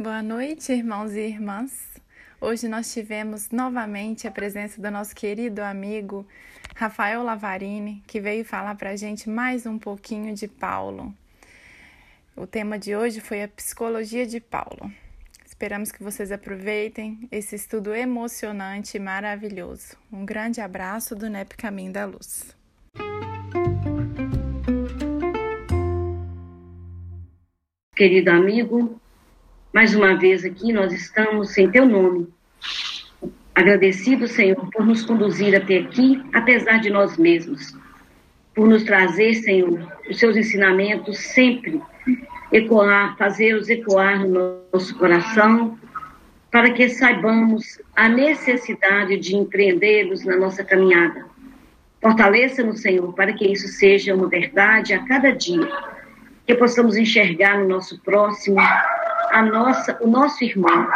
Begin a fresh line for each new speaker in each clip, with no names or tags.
Boa noite, irmãos e irmãs. Hoje nós tivemos novamente a presença do nosso querido amigo Rafael Lavarini, que veio falar para a gente mais um pouquinho de Paulo. O tema de hoje foi a psicologia de Paulo. Esperamos que vocês aproveitem esse estudo emocionante e maravilhoso. Um grande abraço do NEP Caminho da Luz.
Querido amigo, mais uma vez aqui nós estamos sem teu nome. Agradecido, Senhor, por nos conduzir até aqui, apesar de nós mesmos. Por nos trazer, Senhor, os seus ensinamentos sempre ecoar, fazê-los ecoar no nosso coração, para que saibamos a necessidade de empreendê-los na nossa caminhada. Fortaleça-nos, Senhor, para que isso seja uma verdade a cada dia, que possamos enxergar no nosso próximo a nossa, o nosso irmão,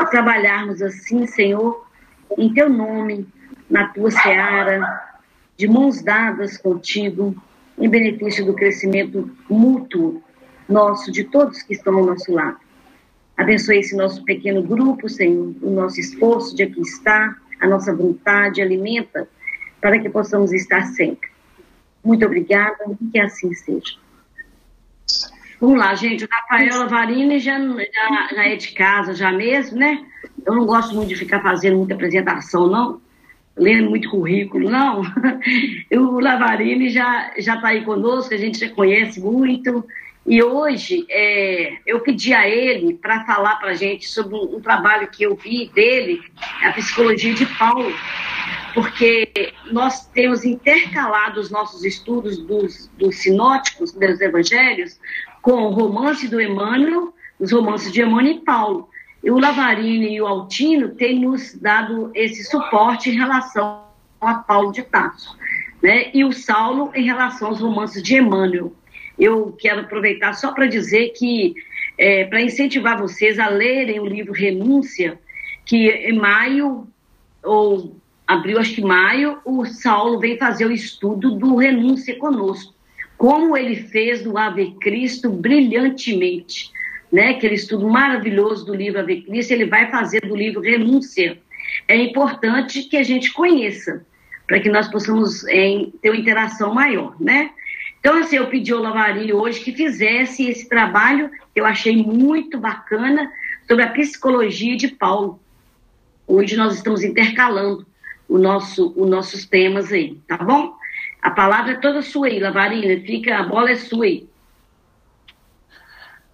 e trabalharmos assim, Senhor, em teu nome, na tua seara, de mãos dadas contigo, em benefício do crescimento mútuo nosso, de todos que estão ao nosso lado. Abençoe esse nosso pequeno grupo, Senhor, o nosso esforço de aqui estar, a nossa vontade, alimenta, para que possamos estar sempre. Muito obrigada e que assim seja. Vamos lá, gente. O Rafael Lavarini já, já, já é de casa, já mesmo, né? Eu não gosto muito de ficar fazendo muita apresentação, não. Lendo muito currículo, não. o Lavarini já está aí conosco, a gente já conhece muito. E hoje é, eu pedi a ele para falar para a gente sobre um, um, trabalho que eu vi dele, a psicologia de Paulo, porque nós temos intercalado os nossos estudos dos, dos sinóticos, dos evangelhos, com o romance do Emmanuel, os romances de Emmanuel e Paulo. E o Lavarini e o Altino têm nos dado esse suporte em relação a Paulo de Tarso, né? e o Saulo em relação aos romances de Emmanuel eu quero aproveitar só para dizer que, é, para incentivar vocês a lerem o livro Renúncia, que em maio, ou abril, acho que maio, o Saulo vem fazer o estudo do Renúncia conosco. Como ele fez do Ave Cristo brilhantemente. Né? Aquele estudo maravilhoso do livro Ave Cristo, ele vai fazer do livro Renúncia. É importante que a gente conheça, para que nós possamos é, ter uma interação maior, né? Então, assim, eu pedi ao Lavarini hoje que fizesse esse trabalho, que eu achei muito bacana, sobre a psicologia de Paulo. Hoje nós estamos intercalando o nosso, os nossos temas aí, tá bom? A palavra é toda sua Lavarina, fica, a bola é sua.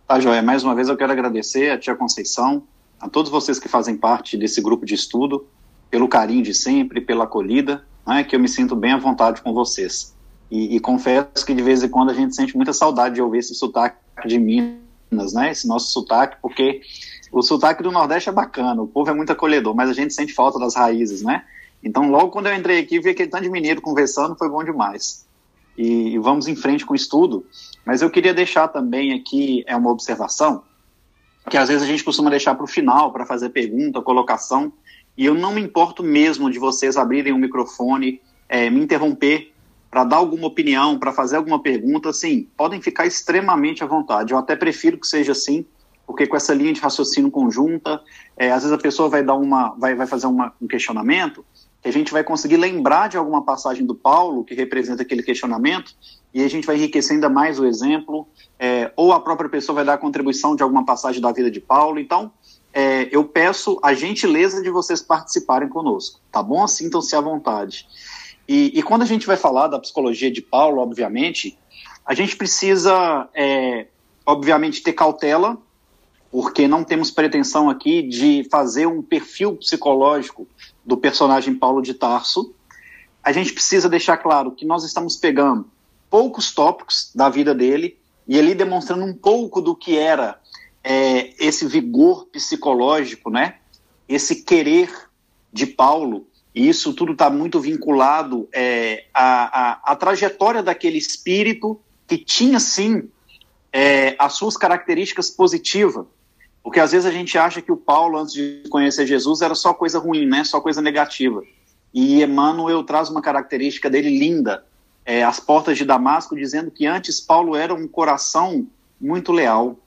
Tá, Joia, mais uma vez eu quero agradecer a tia Conceição, a todos vocês que fazem parte desse grupo de estudo, pelo carinho de sempre, pela acolhida, né, que eu me sinto bem à vontade com vocês. E, e, confesso que de vez em quando a gente sente muita saudade de ouvir esse sotaque de Minas, né? Esse nosso sotaque, porque o sotaque do Nordeste é bacana, o povo é muito acolhedor, mas a gente sente falta das raízes, né? Então, logo quando eu entrei aqui, vi aquele tanto de mineiro conversando, foi bom demais. E, e vamos em frente com o estudo. Mas eu queria deixar também aqui é uma observação que às vezes a gente costuma deixar para o final para fazer pergunta, colocação. E eu não me importo mesmo de vocês abrirem o um microfone, é, me interromper para dar alguma opinião, para fazer alguma pergunta, assim, podem ficar extremamente à vontade. Eu até prefiro que seja assim, porque com essa linha de raciocínio conjunta, é, às vezes a pessoa vai dar uma, vai, vai fazer uma, um questionamento, que a gente vai conseguir lembrar de alguma passagem do Paulo que representa aquele questionamento, e a gente vai enriquecer ainda mais o exemplo, é, ou a própria pessoa vai dar contribuição de alguma passagem da vida de Paulo. Então, é, eu peço a gentileza de vocês participarem conosco, tá bom? Sintam-se à vontade. E, e, quando a gente vai falar da psicologia de Paulo, obviamente, a gente precisa, é, obviamente, ter cautela, porque não temos pretensão aqui de fazer um perfil psicológico do personagem Paulo de Tarso. A gente precisa deixar claro que nós estamos pegando poucos tópicos da vida dele e ali demonstrando um pouco do que era é, esse vigor psicológico, né? Esse querer de Paulo e isso tudo está muito vinculado é, à, trajetória daquele espírito que tinha, sim, é, as suas características positivas. Porque às vezes a gente acha que o Paulo, antes de conhecer Jesus, era só coisa ruim, né? só coisa negativa. E Emmanuel traz uma característica dele linda, é, as portas de Damasco, dizendo que antes Paulo era um coração muito leal.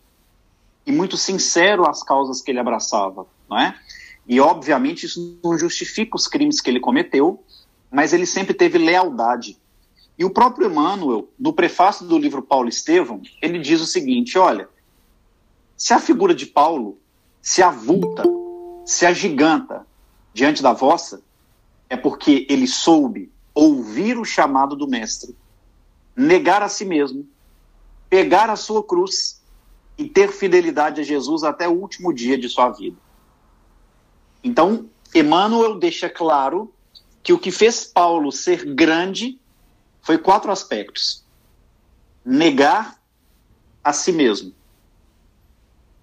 e muito sincero às causas que ele abraçava, não é? E obviamente isso não justifica os crimes que ele cometeu, mas ele sempre teve lealdade. E o próprio Emmanuel, no prefácio do livro Paulo Estevão, ele diz o seguinte: olha, se a figura de Paulo se avulta, se agiganta diante da vossa, é porque ele soube ouvir o chamado do Mestre, negar a si mesmo, pegar a sua cruz e ter fidelidade a Jesus até o último dia de sua vida. Então, Emmanuel deixa claro que o que fez Paulo ser grande foi quatro aspectos: negar a si mesmo,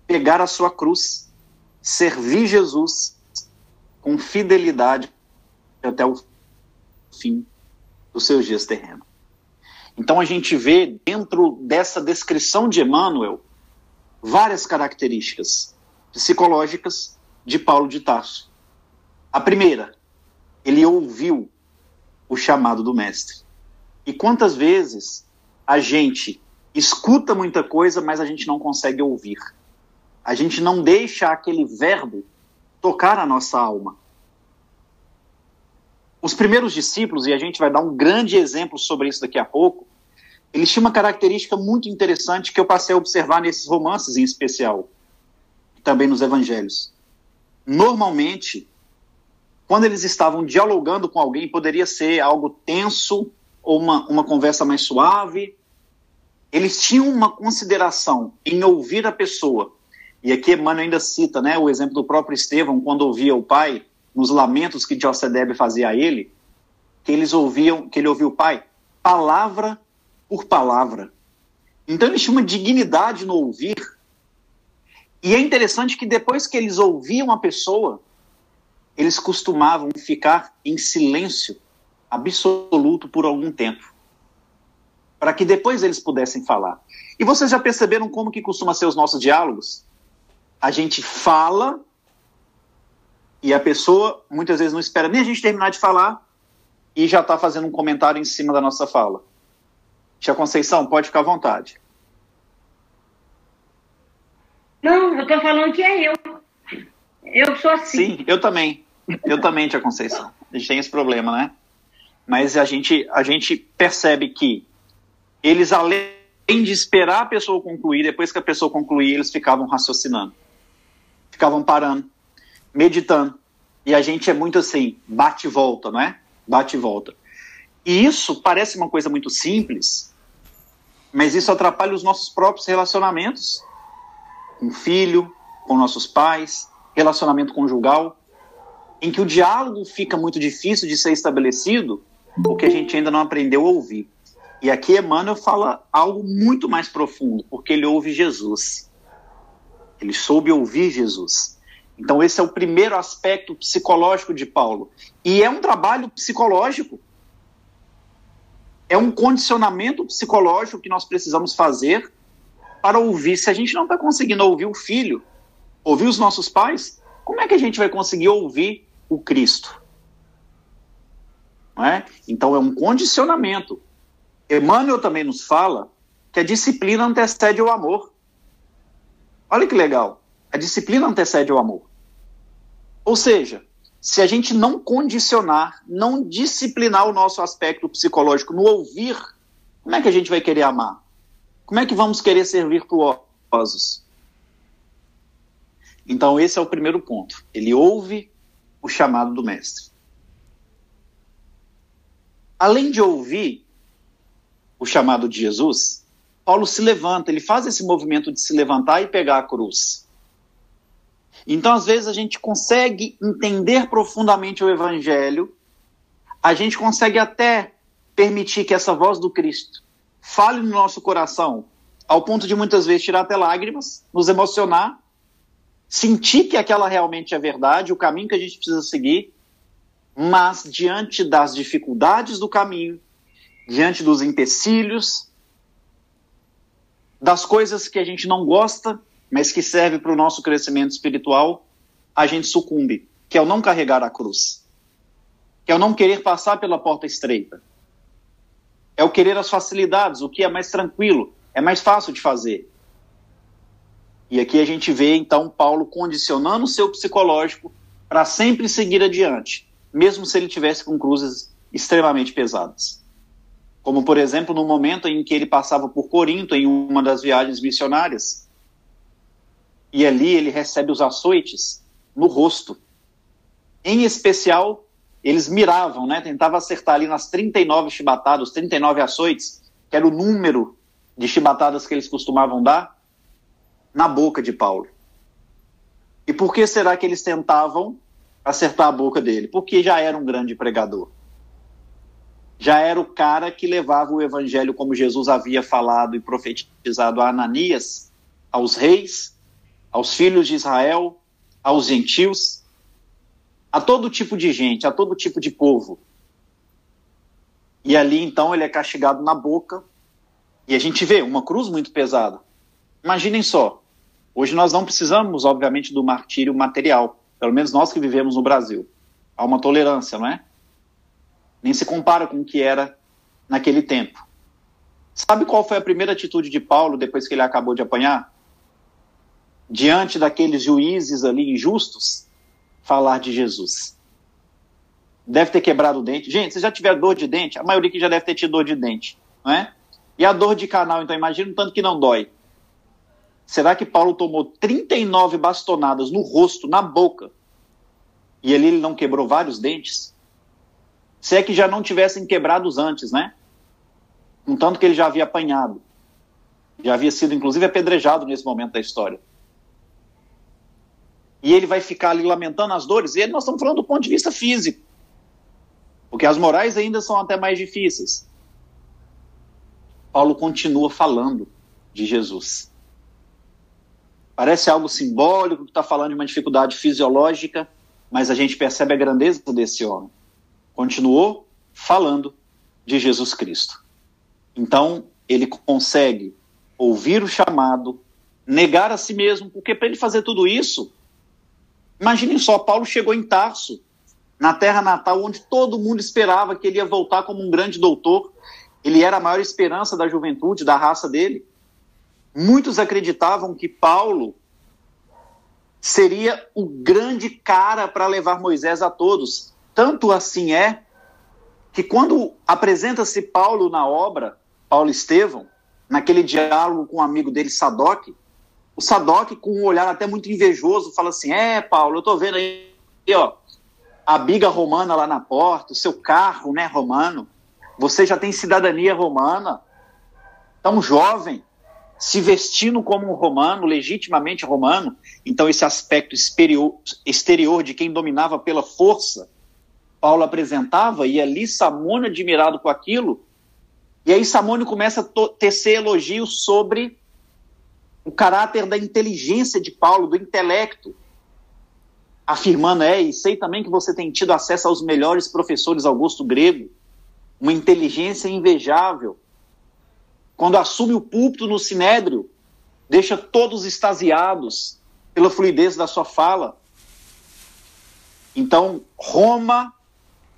pegar a sua cruz, servir Jesus com fidelidade até o fim dos seus dias terrenos. Então a gente vê dentro dessa descrição de Emmanuel várias características psicológicas de Paulo de Tarso. A primeira, ele ouviu o chamado do mestre. E quantas vezes a gente escuta muita coisa, mas a gente não consegue ouvir. A gente não deixa aquele verbo tocar a nossa alma. Os primeiros discípulos, e a gente vai dar um grande exemplo sobre isso daqui a pouco, eles tinham uma característica muito interessante que eu passei a observar nesses romances em especial, também nos evangelhos. Normalmente, quando eles estavam dialogando com alguém, poderia ser algo tenso ou uma, uma conversa mais suave. Eles tinham uma consideração em ouvir a pessoa. E aqui Emmanuel ainda cita né, o exemplo do próprio Estevão, quando ouvia o pai, nos lamentos que Josedebe fazia a ele, que eles ouviam, que ele ouvia o pai, palavra por palavra. Então eles tinham uma dignidade no ouvir. E é interessante que depois que eles ouviam a pessoa, eles costumavam ficar em silêncio absoluto por algum tempo, para que depois eles pudessem falar. E vocês já perceberam como que costuma ser os nossos diálogos? A gente fala e a pessoa muitas vezes não espera nem a gente terminar de falar e já está fazendo um comentário em cima da nossa fala. Tia Conceição, pode ficar à vontade.
Não, eu estou falando que é eu. Eu sou assim.
Sim, eu também. Eu também, Tia Conceição. A gente tem esse problema, né? Mas a gente, a gente percebe que eles, além de esperar a pessoa concluir, depois que a pessoa concluir, eles ficavam raciocinando. Ficavam parando meditando. E a gente é muito assim, bate e volta, não é? Bate e volta. E isso parece uma coisa muito simples, mas isso atrapalha os nossos próprios relacionamentos com o filho, com nossos pais, relacionamento conjugal, em que o diálogo fica muito difícil de ser estabelecido porque a gente ainda não aprendeu a ouvir. E aqui Emmanuel fala algo muito mais profundo, porque ele ouve Jesus. Ele soube ouvir Jesus. Então, esse é o primeiro aspecto psicológico de Paulo. E é um trabalho psicológico. É um condicionamento psicológico que nós precisamos fazer para ouvir. Se a gente não está conseguindo ouvir o filho, ouvir os nossos pais, como é que a gente vai conseguir ouvir o Cristo? É? Então, é um condicionamento. Emmanuel também nos fala que a disciplina antecede o amor. Olha que legal. A disciplina antecede o amor. Ou seja, se a gente não condicionar, não disciplinar o nosso aspecto psicológico no ouvir, como é que a gente vai querer amar? Como é que vamos querer ser virtuosos? Então, esse é o primeiro ponto. Ele ouve o chamado do mestre. Além de ouvir o chamado de Jesus, Paulo se levanta, ele faz esse movimento de se levantar e pegar a cruz. Então, às vezes, a gente consegue entender profundamente o Evangelho, a gente consegue até permitir que essa voz do Cristo fale no nosso coração, ao ponto de muitas vezes tirar até lágrimas, nos emocionar, sentir que aquela realmente é verdade, o caminho que a gente precisa seguir, mas diante das dificuldades do caminho, diante dos empecilhos, das coisas que a gente não gosta, mas que serve para o nosso crescimento espiritual, a gente sucumbe, que é o não carregar a cruz, que é o não querer passar pela porta estreita, é o querer as facilidades, o que é mais tranquilo, é mais fácil de fazer. E aqui a gente vê então Paulo condicionando o seu psicológico para sempre seguir adiante, mesmo se ele tivesse com cruzes extremamente pesadas. Como, por exemplo, no momento em que ele passava por Corinto em uma das viagens missionárias, e ali ele recebe os açoites no rosto. Em especial, eles miravam, né? Tentavam acertar ali nas 39 chibatadas, 39 açoites, que era o número de chibatadas que eles costumavam dar, na boca de Paulo. E por que será que eles tentavam acertar a boca dele? Porque já era um grande pregador. Já era o cara que levava o evangelho como Jesus havia falado e profetizado a Ananias, aos reis, aos filhos de Israel, aos gentios, a todo tipo de gente, a todo tipo de povo. E ali então ele é castigado na boca, e a gente vê uma cruz muito pesada. Imaginem só, hoje nós não precisamos, obviamente, do martírio material, pelo menos nós que vivemos no Brasil. Há uma tolerância, não é? Nem se compara com o que era naquele tempo. Sabe qual foi a primeira atitude de Paulo depois que ele acabou de apanhar? Diante daqueles juízes ali injustos, falar de Jesus. Deve ter quebrado o dente. Gente, se já tiver dor de dente, a maioria que já deve ter tido dor de dente, não é? E a dor de canal, então, imagina o tanto que não dói. Será que Paulo tomou 39 bastonadas no rosto, na boca, e ali ele não quebrou vários dentes? Se é que já não tivessem quebrados antes, né? Um tanto que ele já havia apanhado. Já havia sido, inclusive, apedrejado nesse momento da história. E ele vai ficar ali lamentando as dores. E nós estamos falando do ponto de vista físico. Porque as morais ainda são até mais difíceis. Paulo continua falando de Jesus. Parece algo simbólico, que está falando de uma dificuldade fisiológica, mas a gente percebe a grandeza desse homem. Continuou falando de Jesus Cristo. Então, ele consegue ouvir o chamado, negar a si mesmo, porque para ele fazer tudo isso, imaginem só, Paulo chegou em Tarso, na terra natal, onde todo mundo esperava que ele ia voltar como um grande doutor, ele era a maior esperança da juventude, da raça dele. Muitos acreditavam que Paulo seria o grande cara para levar Moisés a todos. Tanto assim é que quando apresenta-se Paulo na obra, Paulo Estevão, naquele diálogo com um amigo dele, Sadoc, o Sadoc, com um olhar até muito invejoso, fala assim: É, Paulo, eu estou vendo aí, ó, a biga romana lá na porta, o seu carro, né, romano. Você já tem cidadania romana, tão jovem, se vestindo como um romano, legitimamente romano. Então, esse aspecto exterior, exterior de quem dominava pela força, Paulo apresentava, e ali Samônio, admirado com aquilo, e aí Samônio começa a tecer elogios sobre o caráter da inteligência de Paulo, do intelecto, afirmando, é, e sei também que você tem tido acesso aos melhores professores augusto grego, uma inteligência invejável. Quando assume o púlpito no sinédrio, deixa todos extasiados pela fluidez da sua fala. Então, Roma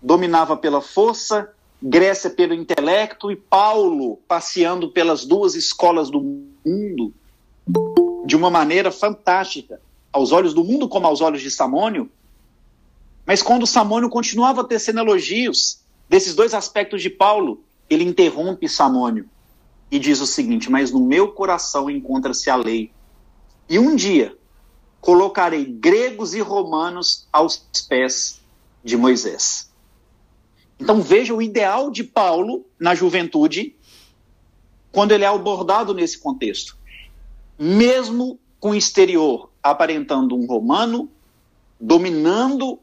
dominava pela força, Grécia pelo intelecto e Paulo passeando pelas duas escolas do mundo de uma maneira fantástica, aos olhos do mundo como aos olhos de Samônio. Mas quando Samônio continuava tecendo elogios, Desses dois aspectos de Paulo, ele interrompe Samônio e diz o seguinte: Mas no meu coração encontra-se a lei. E um dia colocarei gregos e romanos aos pés de Moisés. Então veja o ideal de Paulo na juventude, quando ele é abordado nesse contexto. Mesmo com o exterior aparentando um romano, dominando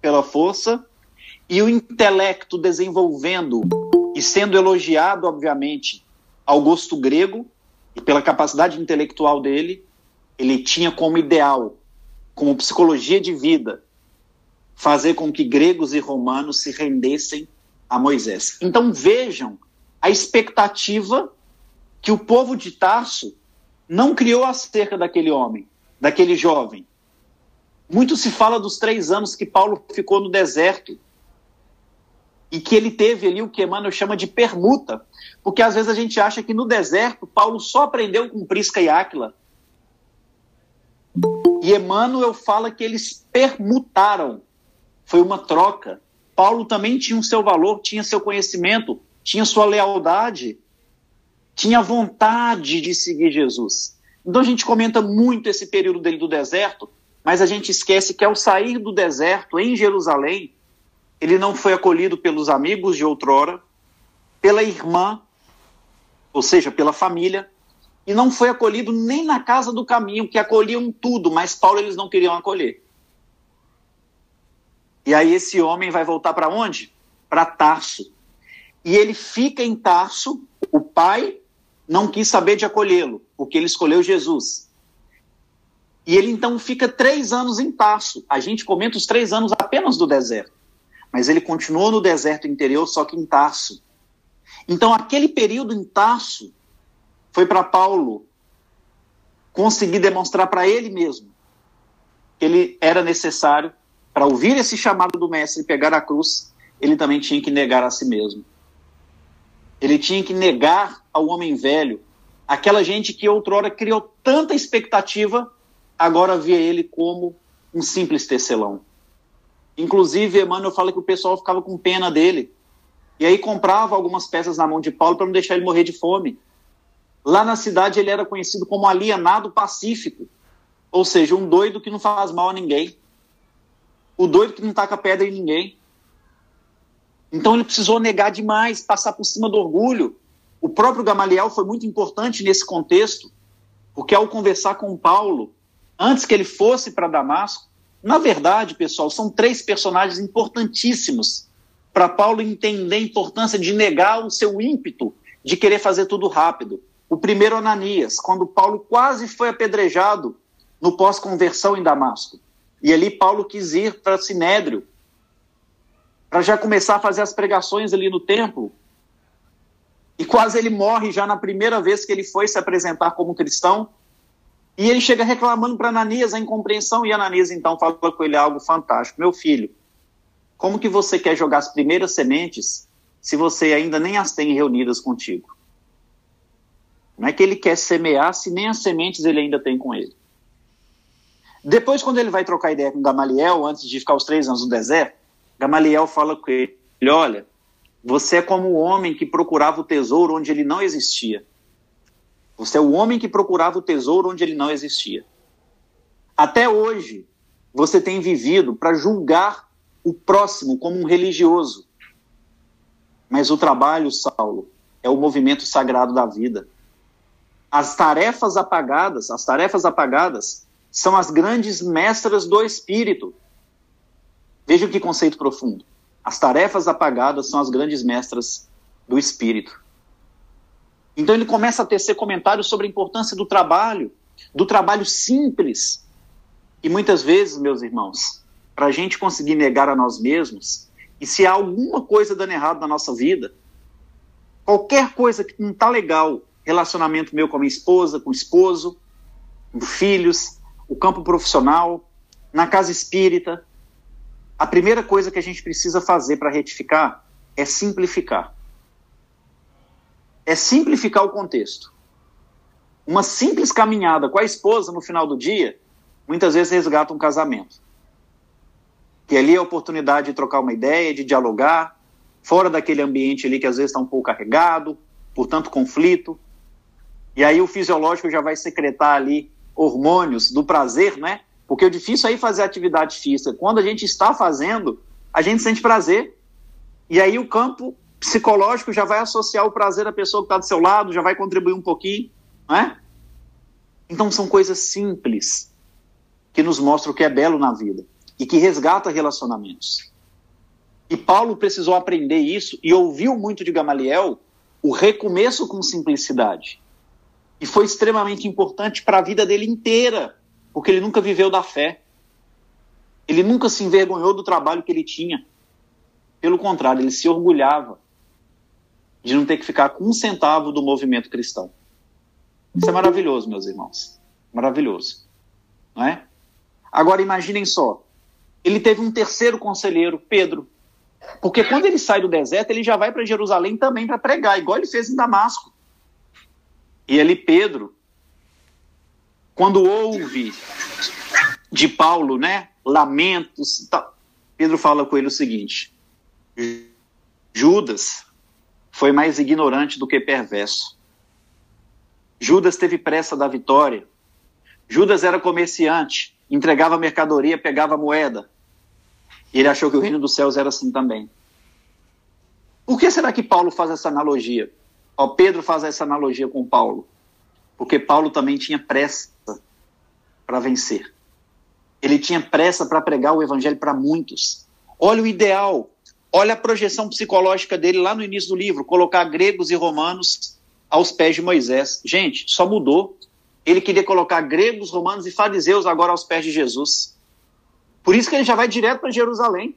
pela força, e o intelecto desenvolvendo e sendo elogiado, obviamente, ao gosto grego e pela capacidade intelectual dele, ele tinha como ideal, como psicologia de vida, fazer com que gregos e romanos se rendessem a Moisés. Então vejam a expectativa que o povo de Tarso não criou acerca daquele homem, daquele jovem. Muito se fala dos três anos que Paulo ficou no deserto, e que ele teve ali o que Emmanuel chama de permuta, porque às vezes a gente acha que no deserto Paulo só aprendeu com Prisca e Áquila. E Emmanuel fala que eles permutaram. Foi uma troca. Paulo também tinha o seu valor, tinha seu conhecimento, tinha sua lealdade, tinha vontade de seguir Jesus. Então a gente comenta muito esse período dele do deserto, mas a gente esquece que ao sair do deserto em Jerusalém, ele não foi acolhido pelos amigos de outrora, pela irmã, ou seja, pela família, e não foi acolhido nem na casa do caminho, que acolhiam tudo, mas Paulo eles não queriam acolher. E aí esse homem vai voltar para onde? Para Tarso. E ele fica em Tarso, o pai não quis saber de acolhê-lo, porque ele escolheu Jesus. E ele então fica três anos em Tarso. A gente comenta os três anos apenas do deserto. Mas ele continuou no deserto interior, só que em Tarso. Então, aquele período em Tarso foi para Paulo conseguir demonstrar para ele mesmo que ele era necessário para ouvir esse chamado do mestre e pegar a cruz, ele também tinha que negar a si mesmo. Ele tinha que negar ao homem velho, aquela gente que outrora criou tanta expectativa, agora via ele como um simples tecelão. Inclusive, Emmanuel fala que o pessoal ficava com pena dele, e aí comprava algumas peças na mão de Paulo para não deixar ele morrer de fome. Lá na cidade ele era conhecido como alienado pacífico, ou seja, um doido que não faz mal a ninguém. O doido que não taca pedra em ninguém. Então ele precisou negar demais, passar por cima do orgulho. O próprio Gamaliel foi muito importante nesse contexto, porque ao conversar com Paulo, antes que ele fosse para Damasco, na verdade, pessoal, são três personagens importantíssimos para Paulo entender a importância de negar o seu ímpeto de querer fazer tudo rápido. O primeiro, Ananias, quando Paulo quase foi apedrejado no pós-conversão em Damasco. E ali Paulo quis ir para Sinédrio, para já começar a fazer as pregações ali no templo. E quase ele morre já na primeira vez que ele foi se apresentar como cristão. E ele chega reclamando para Ananias a incompreensão, e Ananias então fala com ele algo fantástico: Meu filho, como que você quer jogar as primeiras sementes se você ainda nem as tem reunidas contigo? Não é que ele quer semear se nem as sementes ele ainda tem com ele. Depois, quando ele vai trocar ideia com Gamaliel, antes de ficar os três anos no deserto, Gamaliel fala com ele: Olha, você é como o homem que procurava o tesouro onde ele não existia. Você é o homem que procurava o tesouro onde ele não existia. Até hoje, você tem vivido para julgar o próximo como um religioso. Mas o trabalho, Saulo, é o movimento sagrado da vida. As tarefas apagadas, as tarefas apagadas são as grandes mestras do espírito. Veja que conceito profundo. As tarefas apagadas são as grandes mestras do espírito. Então ele começa a tecer comentários sobre a importância do trabalho, do trabalho simples. E muitas vezes, meus irmãos, para a gente conseguir negar a nós mesmos, e se há alguma coisa dando errado na nossa vida, qualquer coisa que não está legal, relacionamento meu com a minha esposa, com o esposo, com filhos, o campo profissional, na casa espírita, a primeira coisa que a gente precisa fazer para retificar é simplificar. É simplificar o contexto. Uma simples caminhada com a esposa no final do dia, muitas vezes resgata um casamento. Que ali é a oportunidade de trocar uma ideia, de dialogar, fora daquele ambiente ali que às vezes está um pouco carregado, por tanto conflito. E aí o fisiológico já vai secretar ali hormônios do prazer, né? Porque o difícil aí é fazer atividade física. Quando a gente está fazendo, a gente sente prazer. E aí o campo psicológico já vai associar o prazer à pessoa que está do seu lado, já vai contribuir um pouquinho, né? Então são coisas simples que nos mostram o que é belo na vida e que resgata relacionamentos. E Paulo precisou aprender isso e ouviu muito de Gamaliel o recomeço com simplicidade. E foi extremamente importante para a vida dele inteira porque ele nunca viveu da fé. Ele nunca se envergonhou do trabalho que ele tinha. Pelo contrário, ele se orgulhava de não ter que ficar com um centavo do movimento cristão. Isso é maravilhoso, meus irmãos. Maravilhoso. Não é? Agora imaginem só. Ele teve um terceiro conselheiro, Pedro. Porque quando ele sai do deserto, ele já vai para Jerusalém também para pregar, igual ele fez em Damasco. E ali Pedro quando ouve de Paulo, né? Lamentos. Tal. Pedro fala com ele o seguinte: Judas foi mais ignorante do que perverso. Judas teve pressa da vitória. Judas era comerciante, entregava mercadoria, pegava moeda. E ele achou que o reino dos céus era assim também. Por que será que Paulo faz essa analogia? Ó, Pedro faz essa analogia com Paulo. Porque Paulo também tinha pressa para vencer. Ele tinha pressa para pregar o evangelho para muitos. Olha o ideal, olha a projeção psicológica dele lá no início do livro, colocar gregos e romanos aos pés de Moisés. Gente, só mudou. Ele queria colocar gregos, romanos e fariseus agora aos pés de Jesus. Por isso que ele já vai direto para Jerusalém,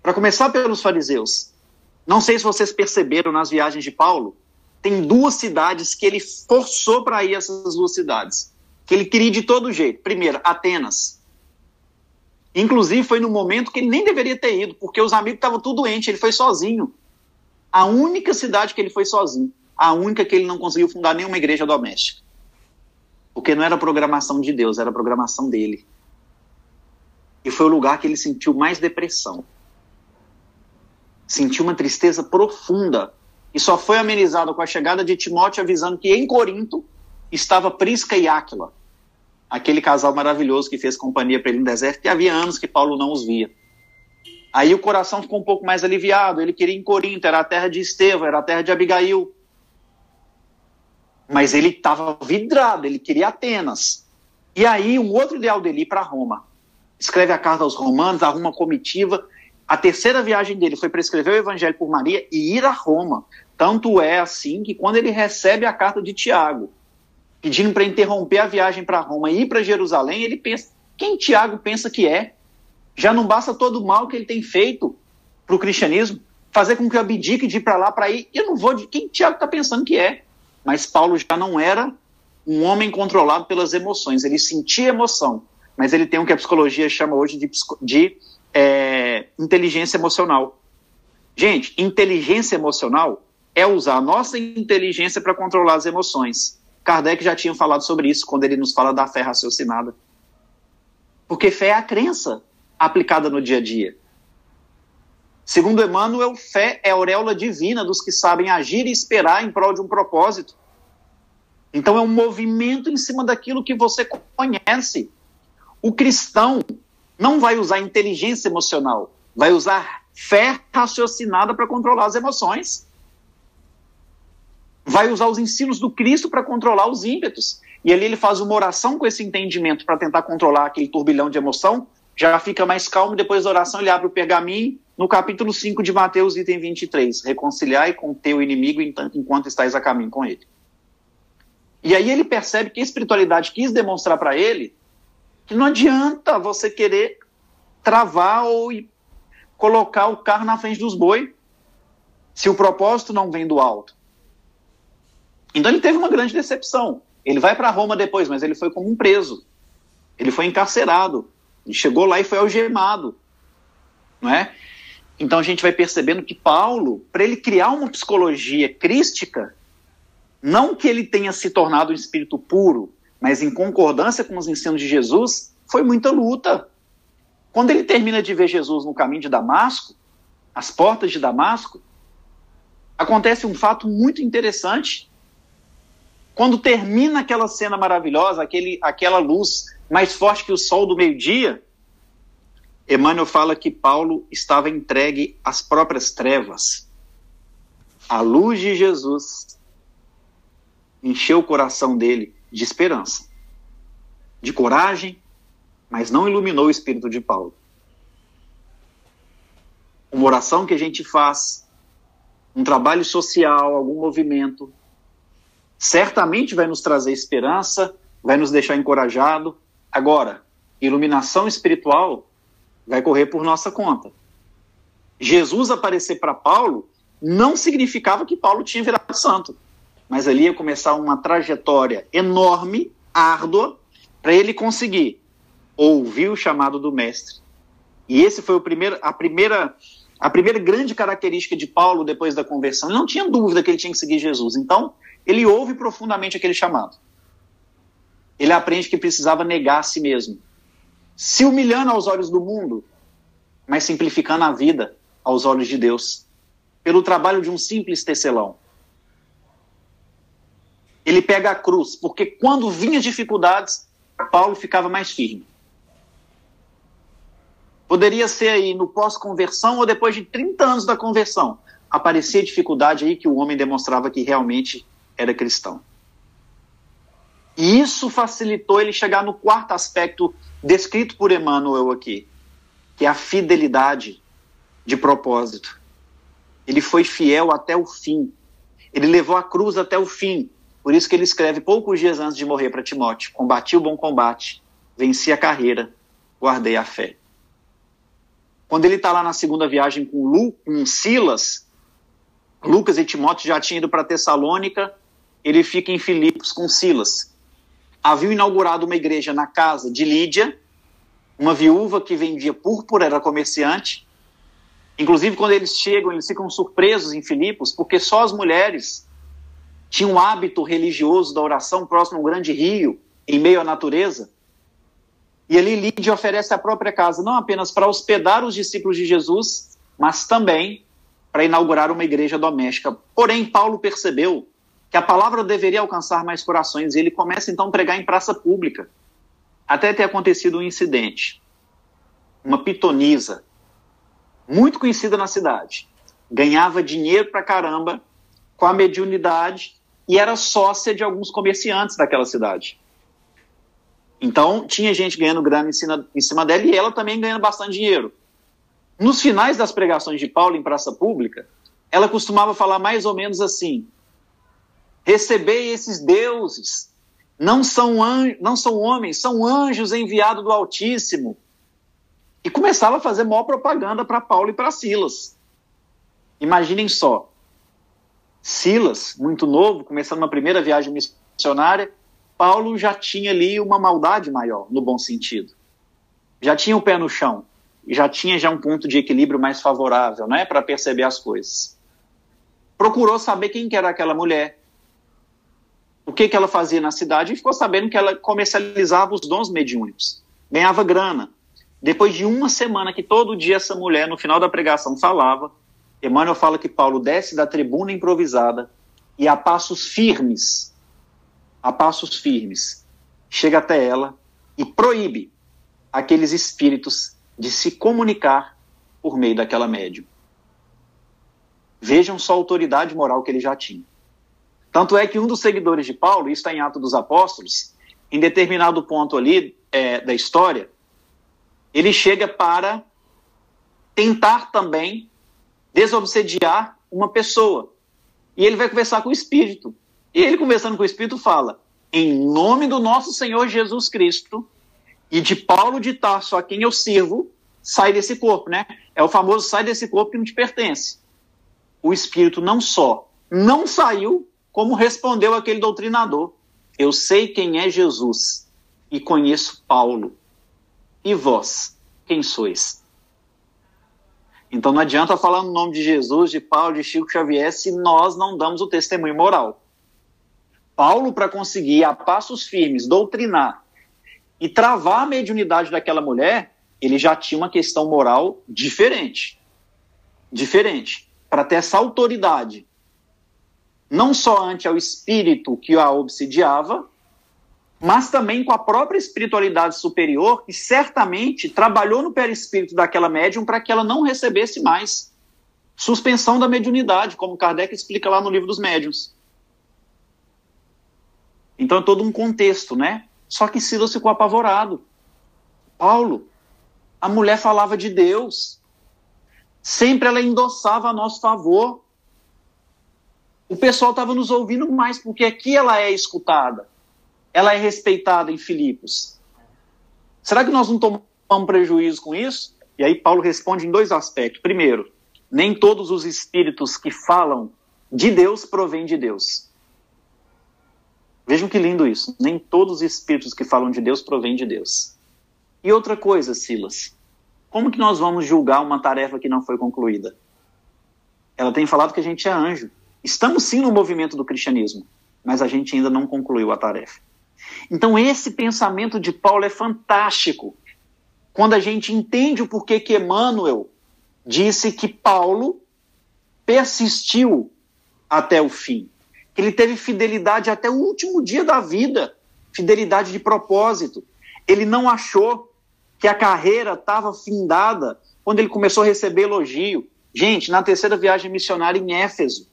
para começar pelos fariseus. Não sei se vocês perceberam nas viagens de Paulo, tem duas cidades que ele forçou para ir essas duas cidades, que ele queria de todo jeito. Primeiro, Atenas. Inclusive foi no momento que ele nem deveria ter ido, porque os amigos estavam tudo doentes, ele foi sozinho. A única cidade que ele foi sozinho, a única que ele não conseguiu fundar nenhuma igreja doméstica. Porque não era programação de Deus, era programação dele. E foi o lugar que ele sentiu mais depressão. Sentiu uma tristeza profunda e só foi amenizado com a chegada de Timóteo avisando que em Corinto estava Prisca e Áquila, aquele casal maravilhoso que fez companhia para ele no deserto, que havia anos que Paulo não os via. Aí o coração ficou um pouco mais aliviado, ele queria ir em Corinto, era a terra de Estevão, era a terra de Abigail. Mas ele estava vidrado, ele queria Atenas. E aí um outro ideal dele ir para Roma. Escreve a carta aos romanos, arruma comitiva, a terceira viagem dele foi para escrever o Evangelho por Maria e ir a Roma. Tanto é assim que quando ele recebe a carta de Tiago, pedindo para interromper a viagem para Roma e ir para Jerusalém, ele pensa: quem Tiago pensa que é? Já não basta todo o mal que ele tem feito para o cristianismo, fazer com que eu abdique de ir para lá para ir. Eu não vou de quem Tiago está pensando que é. Mas Paulo já não era um homem controlado pelas emoções. Ele sentia emoção, mas ele tem o que a psicologia chama hoje de, de é, inteligência emocional. Gente, inteligência emocional é usar a nossa inteligência para controlar as emoções. Kardec já tinha falado sobre isso quando ele nos fala da fé raciocinada. Porque fé é a crença aplicada no dia a dia. Segundo Emmanuel, fé é a auréola divina dos que sabem agir e esperar em prol de um propósito. Então é um movimento em cima daquilo que você conhece. O cristão, não vai usar inteligência emocional, vai usar fé raciocinada para controlar as emoções. Vai usar os ensinos do Cristo para controlar os ímpetos. E ali ele faz uma oração com esse entendimento para tentar controlar aquele turbilhão de emoção, já fica mais calmo. Depois da oração, ele abre o pergaminho no capítulo 5 de Mateus, item 23. Reconciliai com teu inimigo enquanto estás a caminho com ele. E aí ele percebe que a espiritualidade quis demonstrar para ele não adianta você querer travar ou colocar o carro na frente dos boi se o propósito não vem do alto. Então ele teve uma grande decepção. Ele vai para Roma depois, mas ele foi como um preso. Ele foi encarcerado. Ele chegou lá e foi algemado. Não é? Então a gente vai percebendo que Paulo, para ele criar uma psicologia crística, não que ele tenha se tornado um espírito puro, mas em concordância com os ensinos de Jesus, foi muita luta. Quando ele termina de ver Jesus no caminho de Damasco, as portas de Damasco, acontece um fato muito interessante. Quando termina aquela cena maravilhosa, aquele, aquela luz mais forte que o sol do meio-dia, Emmanuel fala que Paulo estava entregue às próprias trevas. A luz de Jesus encheu o coração dele de esperança, de coragem, mas não iluminou o espírito de Paulo. Uma oração que a gente faz, um trabalho social, algum movimento, certamente vai nos trazer esperança, vai nos deixar encorajado. Agora, iluminação espiritual vai correr por nossa conta. Jesus aparecer para Paulo não significava que Paulo tinha virado santo mas ali ia começar uma trajetória enorme, árdua, para ele conseguir ouvir o chamado do mestre. E esse foi o primeiro, a primeira a primeira grande característica de Paulo depois da conversão. Ele não tinha dúvida que ele tinha que seguir Jesus. Então, ele ouve profundamente aquele chamado. Ele aprende que precisava negar a si mesmo, se humilhando aos olhos do mundo, mas simplificando a vida aos olhos de Deus, pelo trabalho de um simples tecelão. Ele pega a cruz, porque quando vinha dificuldades, Paulo ficava mais firme. Poderia ser aí no pós-conversão ou depois de 30 anos da conversão. Aparecia dificuldade aí que o homem demonstrava que realmente era cristão. E isso facilitou ele chegar no quarto aspecto descrito por Emmanuel aqui, que é a fidelidade de propósito. Ele foi fiel até o fim. Ele levou a cruz até o fim. Por isso que ele escreve poucos dias antes de morrer para Timóteo: Combati o bom combate, venci a carreira, guardei a fé. Quando ele está lá na segunda viagem com, Lu, com Silas, Lucas e Timóteo já tinham ido para Tessalônica, ele fica em Filipos com Silas. Haviam inaugurado uma igreja na casa de Lídia, uma viúva que vendia púrpura, era comerciante. Inclusive, quando eles chegam, eles ficam surpresos em Filipos, porque só as mulheres tinham um hábito religioso da oração próximo a um grande rio, em meio à natureza. E ali Lídia oferece a própria casa, não apenas para hospedar os discípulos de Jesus, mas também para inaugurar uma igreja doméstica. Porém, Paulo percebeu que a palavra deveria alcançar mais corações e ele começa então a pregar em praça pública. Até ter acontecido um incidente. Uma pitonisa, muito conhecida na cidade, ganhava dinheiro pra caramba com a mediunidade e era sócia de alguns comerciantes daquela cidade. Então, tinha gente ganhando grana em cima, em cima dela e ela também ganhando bastante dinheiro. Nos finais das pregações de Paulo em praça pública, ela costumava falar mais ou menos assim: Recebei esses deuses, não são, an... não são homens, são anjos enviados do Altíssimo. E começava a fazer maior propaganda para Paulo e para Silas. Imaginem só. Silas, muito novo, começando uma primeira viagem missionária, Paulo já tinha ali uma maldade maior, no bom sentido. Já tinha o pé no chão, já tinha já um ponto de equilíbrio mais favorável, né, para perceber as coisas. Procurou saber quem que era aquela mulher, o que que ela fazia na cidade e ficou sabendo que ela comercializava os dons mediúnicos, ganhava grana. Depois de uma semana que todo dia essa mulher, no final da pregação, falava, Emmanuel fala que Paulo desce da tribuna improvisada e a passos firmes a passos firmes, chega até ela e proíbe aqueles espíritos de se comunicar por meio daquela médium. Vejam só a autoridade moral que ele já tinha. Tanto é que um dos seguidores de Paulo, isso está em Atos dos Apóstolos, em determinado ponto ali é, da história, ele chega para tentar também desobsediar uma pessoa. E ele vai conversar com o espírito. E ele, conversando com o Espírito, fala: em nome do nosso Senhor Jesus Cristo e de Paulo de Tarso, a quem eu sirvo, sai desse corpo, né? É o famoso sai desse corpo que não te pertence. O Espírito não só não saiu, como respondeu aquele doutrinador: Eu sei quem é Jesus e conheço Paulo. E vós, quem sois? Então não adianta falar no nome de Jesus, de Paulo, de Chico Xavier, se nós não damos o testemunho moral. Paulo, para conseguir a passos firmes doutrinar e travar a mediunidade daquela mulher, ele já tinha uma questão moral diferente. Diferente. Para ter essa autoridade, não só ante ao espírito que a obsidiava, mas também com a própria espiritualidade superior, que certamente trabalhou no perispírito daquela médium para que ela não recebesse mais suspensão da mediunidade, como Kardec explica lá no livro dos médiuns. Então é todo um contexto, né? Só que Silas ficou apavorado. Paulo, a mulher falava de Deus. Sempre ela endossava a nosso favor. O pessoal estava nos ouvindo mais, porque aqui ela é escutada. Ela é respeitada em Filipos. Será que nós não tomamos prejuízo com isso? E aí Paulo responde em dois aspectos. Primeiro, nem todos os espíritos que falam de Deus provêm de Deus. Vejam que lindo isso. Nem todos os espíritos que falam de Deus provêm de Deus. E outra coisa, Silas, como que nós vamos julgar uma tarefa que não foi concluída? Ela tem falado que a gente é anjo. Estamos sim no movimento do cristianismo, mas a gente ainda não concluiu a tarefa. Então esse pensamento de Paulo é fantástico. quando a gente entende o porquê que Emmanuel disse que Paulo persistiu até o fim, que ele teve fidelidade até o último dia da vida, fidelidade de propósito. Ele não achou que a carreira estava findada quando ele começou a receber elogio. Gente, na terceira viagem missionária em Éfeso,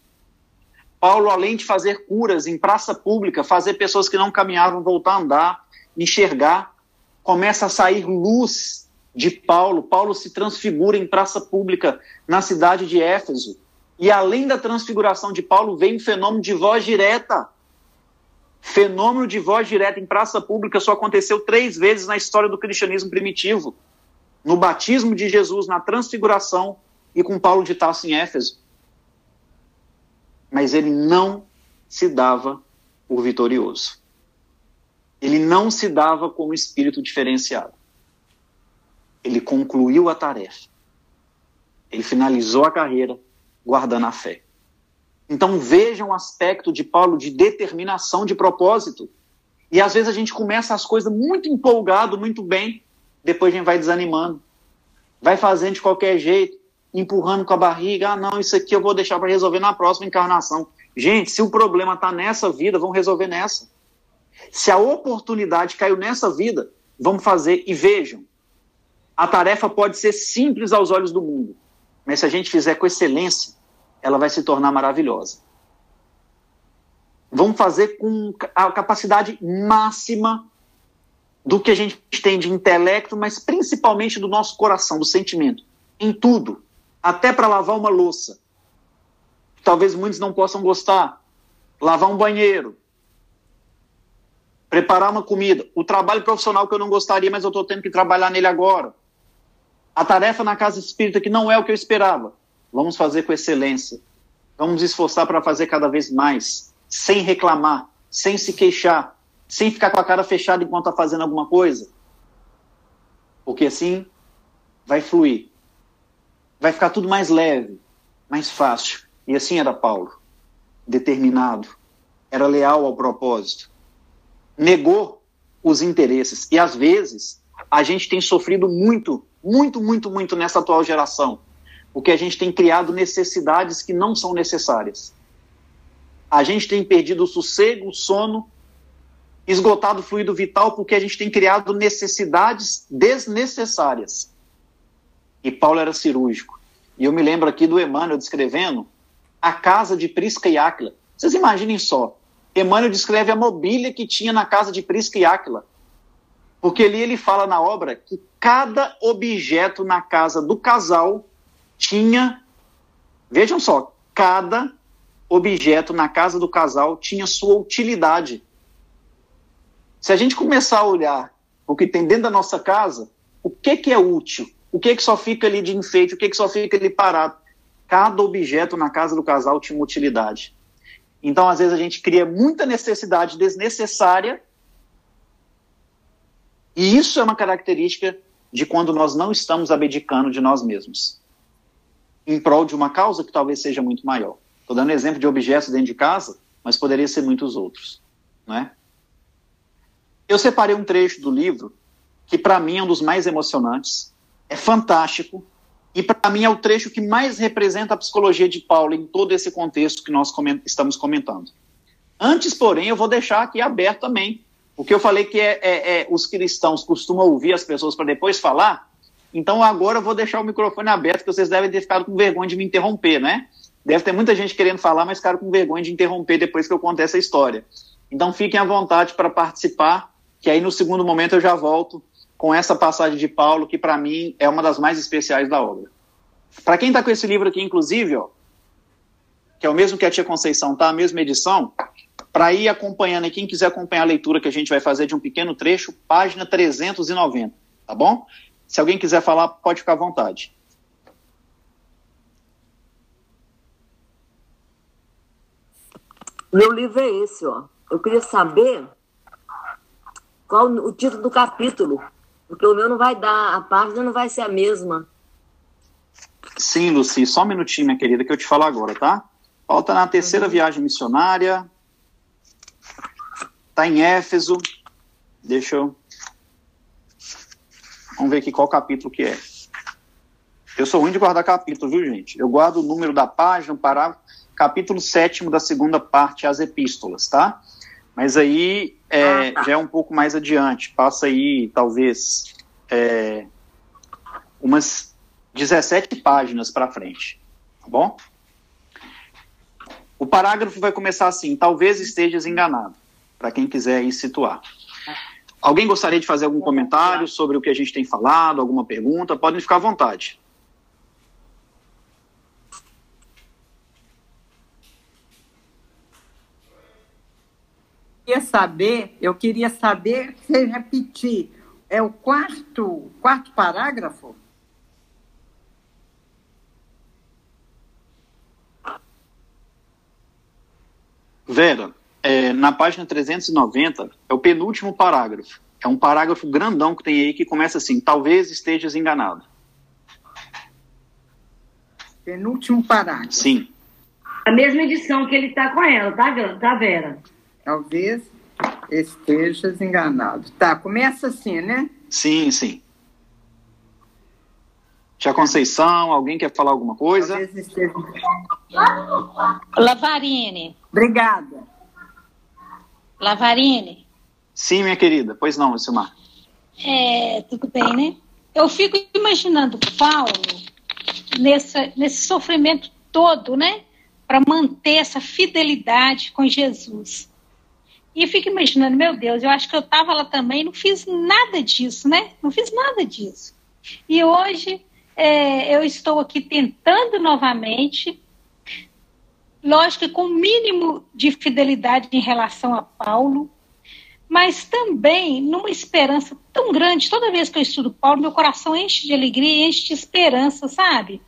Paulo, além de fazer curas em praça pública, fazer pessoas que não caminhavam voltar a andar, enxergar, começa a sair luz de Paulo. Paulo se transfigura em praça pública na cidade de Éfeso. E além da transfiguração de Paulo, vem um fenômeno de voz direta. Fenômeno de voz direta em praça pública só aconteceu três vezes na história do cristianismo primitivo: no batismo de Jesus, na transfiguração e com Paulo de Tarso em Éfeso mas ele não se dava por vitorioso. Ele não se dava como espírito diferenciado. Ele concluiu a tarefa. Ele finalizou a carreira guardando a fé. Então vejam o aspecto de Paulo de determinação de propósito. E às vezes a gente começa as coisas muito empolgado, muito bem, depois a gente vai desanimando. Vai fazendo de qualquer jeito empurrando com a barriga, ah, não, isso aqui eu vou deixar para resolver na próxima encarnação. Gente, se o problema está nessa vida, vamos resolver nessa. Se a oportunidade caiu nessa vida, vamos fazer e vejam. A tarefa pode ser simples aos olhos do mundo, mas se a gente fizer com excelência, ela vai se tornar maravilhosa. Vamos fazer com a capacidade máxima do que a gente tem de intelecto, mas principalmente do nosso coração, do sentimento, em tudo até para lavar uma louça. Talvez muitos não possam gostar. Lavar um banheiro. Preparar uma comida. O trabalho profissional que eu não gostaria, mas eu estou tendo que trabalhar nele agora. A tarefa na casa espírita que não é o que eu esperava. Vamos fazer com excelência. Vamos esforçar para fazer cada vez mais, sem reclamar, sem se queixar, sem ficar com a cara fechada enquanto está fazendo alguma coisa. Porque assim vai fluir vai ficar tudo mais leve, mais fácil. E assim era Paulo, determinado, era leal ao propósito, negou os interesses. E às vezes a gente tem sofrido muito, muito, muito, muito nessa atual geração, porque a gente tem criado necessidades que não são necessárias. A gente tem perdido o sossego, o sono, esgotado o fluido vital, porque a gente tem criado necessidades desnecessárias. E Paulo era cirúrgico. E eu me lembro aqui do Emmanuel descrevendo a casa de Prisca e Áquila. Vocês imaginem só. Emmanuel descreve a mobília que tinha na casa de Prisca e Áquila. Porque ali ele fala na obra que cada objeto na casa do casal tinha. Vejam só, cada objeto na casa do casal tinha sua utilidade. Se a gente começar a olhar o que tem dentro da nossa casa, o que, que é útil? O que, que só fica ali de enfeite? O que, que só fica ali parado? Cada objeto na casa do casal tinha uma utilidade. Então, às vezes, a gente cria muita necessidade desnecessária. E isso é uma característica de quando nós não estamos abdicando de nós mesmos. Em prol de uma causa que talvez seja muito maior. Estou dando exemplo de objetos dentro de casa, mas poderia ser muitos outros. Né? Eu separei um trecho do livro que, para mim, é um dos mais emocionantes é fantástico e para mim é o trecho que mais representa a psicologia de Paulo em todo esse contexto que nós coment estamos comentando. Antes, porém, eu vou deixar aqui aberto também, porque eu falei que é, é, é os cristãos costumam ouvir as pessoas para depois falar, então agora eu vou deixar o microfone aberto, que vocês devem ter ficado com vergonha de me interromper, né? Deve ter muita gente querendo falar, mas ficaram com vergonha de interromper depois que eu contar essa história. Então fiquem à vontade para participar, que aí no segundo momento eu já volto com essa passagem de Paulo, que para mim é uma das mais especiais da obra. Para quem está com esse livro aqui, inclusive, ó, que é o mesmo que a Tia Conceição, tá? A mesma edição, para ir acompanhando, e quem quiser acompanhar a leitura que a gente vai fazer de um pequeno trecho, página 390, tá bom? Se alguém quiser falar, pode ficar à vontade.
Meu livro é esse, ó. Eu queria saber qual o título do capítulo. Porque o meu não vai dar, a página não vai ser a mesma.
Sim, Luci, só um minutinho, minha querida, que eu te falo agora, tá? Falta na terceira viagem missionária. Tá em Éfeso. Deixa eu. Vamos ver aqui qual capítulo que é. Eu sou ruim de guardar capítulo, viu, gente? Eu guardo o número da página, o parágrafo, capítulo sétimo da segunda parte, as epístolas, tá? Mas aí é, ah, tá. já é um pouco mais adiante. Passa aí, talvez, é, umas 17 páginas para frente, tá bom? O parágrafo vai começar assim: talvez estejas enganado, para quem quiser aí situar. Alguém gostaria de fazer algum comentário sobre o que a gente tem falado, alguma pergunta? Podem ficar à vontade.
Queria saber, eu queria saber, se repetir, é o quarto, quarto parágrafo?
Vera, é, na página 390, é o penúltimo parágrafo. É um parágrafo grandão que tem aí que começa assim: talvez estejas enganado.
Penúltimo parágrafo.
Sim.
A mesma edição que ele está com ela, tá, tá, Vera?
Talvez estejas enganado. Tá, começa assim, né?
Sim, sim. Tia Conceição, alguém quer falar alguma coisa? Talvez esteja...
Lavarine.
Obrigada.
Lavarine.
Sim, minha querida. Pois não, Lucimar.
É, tudo bem, né? Eu fico imaginando Paulo nessa, nesse sofrimento todo, né? Para manter essa fidelidade com Jesus. E fico imaginando, meu Deus, eu acho que eu estava lá também, não fiz nada disso, né? Não fiz nada disso. E hoje é, eu estou aqui tentando novamente, lógico com o mínimo de fidelidade em relação a Paulo, mas também numa esperança tão grande. Toda vez que eu estudo Paulo, meu coração enche de alegria, enche de esperança, sabe?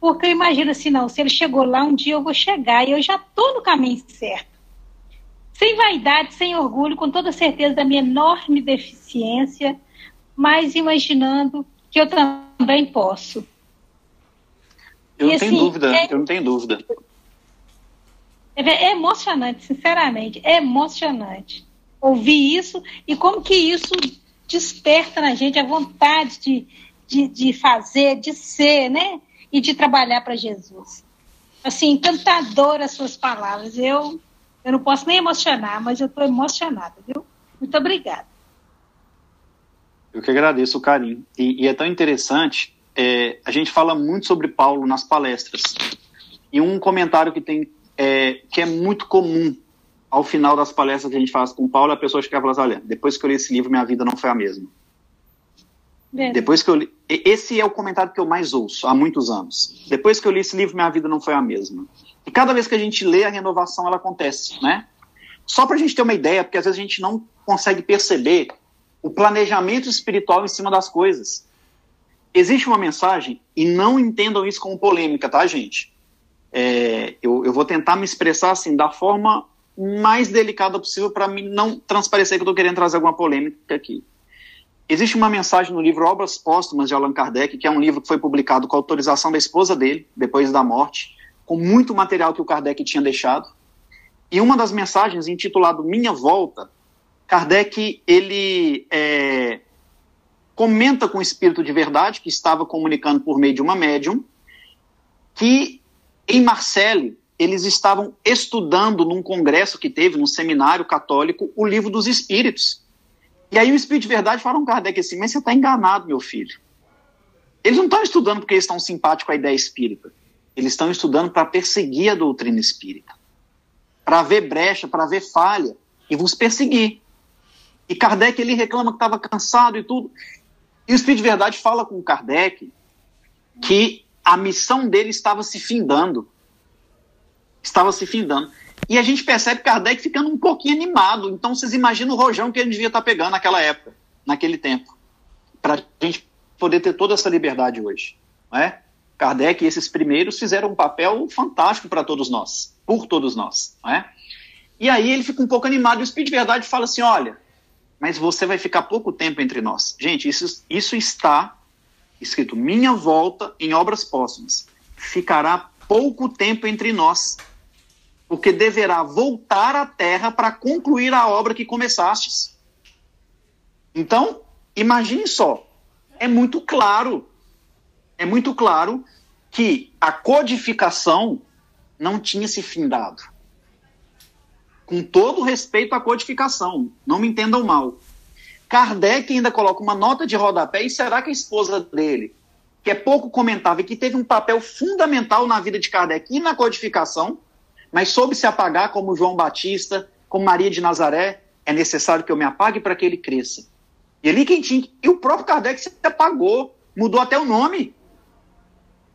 Porque eu imagino assim, não, se ele chegou lá, um dia eu vou chegar e eu já estou no caminho certo sem vaidade, sem orgulho, com toda certeza da minha enorme deficiência, mas imaginando que eu também posso.
Eu e, não assim, tenho dúvida, é, eu não tenho dúvida.
É, é emocionante, sinceramente, é emocionante ouvir isso e como que isso desperta na gente a vontade de, de, de fazer, de ser, né? E de trabalhar para Jesus. Assim, encantadora as suas palavras. Eu eu não posso nem emocionar, mas eu estou emocionada, viu? Muito obrigada.
Eu que agradeço o carinho. E, e é tão interessante, é, a gente fala muito sobre Paulo nas palestras. E um comentário que tem, é, que é muito comum ao final das palestras que a gente faz com Paulo, a pessoa fica falando olha, depois que eu li esse livro, minha vida não foi a mesma. Depois que eu li, esse é o comentário que eu mais ouço há muitos anos. Depois que eu li esse livro, minha vida não foi a mesma. E cada vez que a gente lê, a renovação ela acontece, né? Só para a gente ter uma ideia, porque às vezes a gente não consegue perceber o planejamento espiritual em cima das coisas. Existe uma mensagem, e não entendam isso como polêmica, tá, gente? É, eu, eu, vou tentar me expressar assim, da forma mais delicada possível para não transparecer que eu estou querendo trazer alguma polêmica aqui. Existe uma mensagem no livro Obras Póstumas de Allan Kardec, que é um livro que foi publicado com autorização da esposa dele, depois da morte, com muito material que o Kardec tinha deixado. E uma das mensagens, intitulado Minha Volta, Kardec ele é, comenta com o espírito de verdade que estava comunicando por meio de uma médium que em Marseille eles estavam estudando num congresso que teve, num seminário católico, o livro dos espíritos. E aí o espírito de verdade fala um Kardec assim, mas você está enganado, meu filho. Eles não estão estudando porque eles estão simpáticos a ideia espírita. Eles estão estudando para perseguir a doutrina espírita, para ver brecha, para ver falha e vos perseguir. E Kardec ele reclama que estava cansado e tudo. E o Espírito de Verdade fala com Kardec que a missão dele estava se findando. Estava se findando. E a gente percebe Kardec ficando um pouquinho animado. Então vocês imaginam o rojão que ele devia estar tá pegando naquela época, naquele tempo. Para a gente poder ter toda essa liberdade hoje. Não é? Kardec e esses primeiros fizeram um papel fantástico para todos nós, por todos nós. Não é? E aí ele fica um pouco animado e o Espírito de Verdade fala assim: olha, mas você vai ficar pouco tempo entre nós. Gente, isso, isso está escrito: minha volta em obras póstumas. Ficará pouco tempo entre nós, porque deverá voltar à terra para concluir a obra que começastes. Então, imagine só: é muito claro. É muito claro que a codificação não tinha se findado. Com todo respeito à codificação, não me entendam mal. Kardec ainda coloca uma nota de rodapé, e será que a esposa dele, que é pouco comentável e que teve um papel fundamental na vida de Kardec e na codificação, mas soube se apagar como João Batista, como Maria de Nazaré, é necessário que eu me apague para que ele cresça. E ali quem tinha. E o próprio Kardec se apagou, mudou até o nome.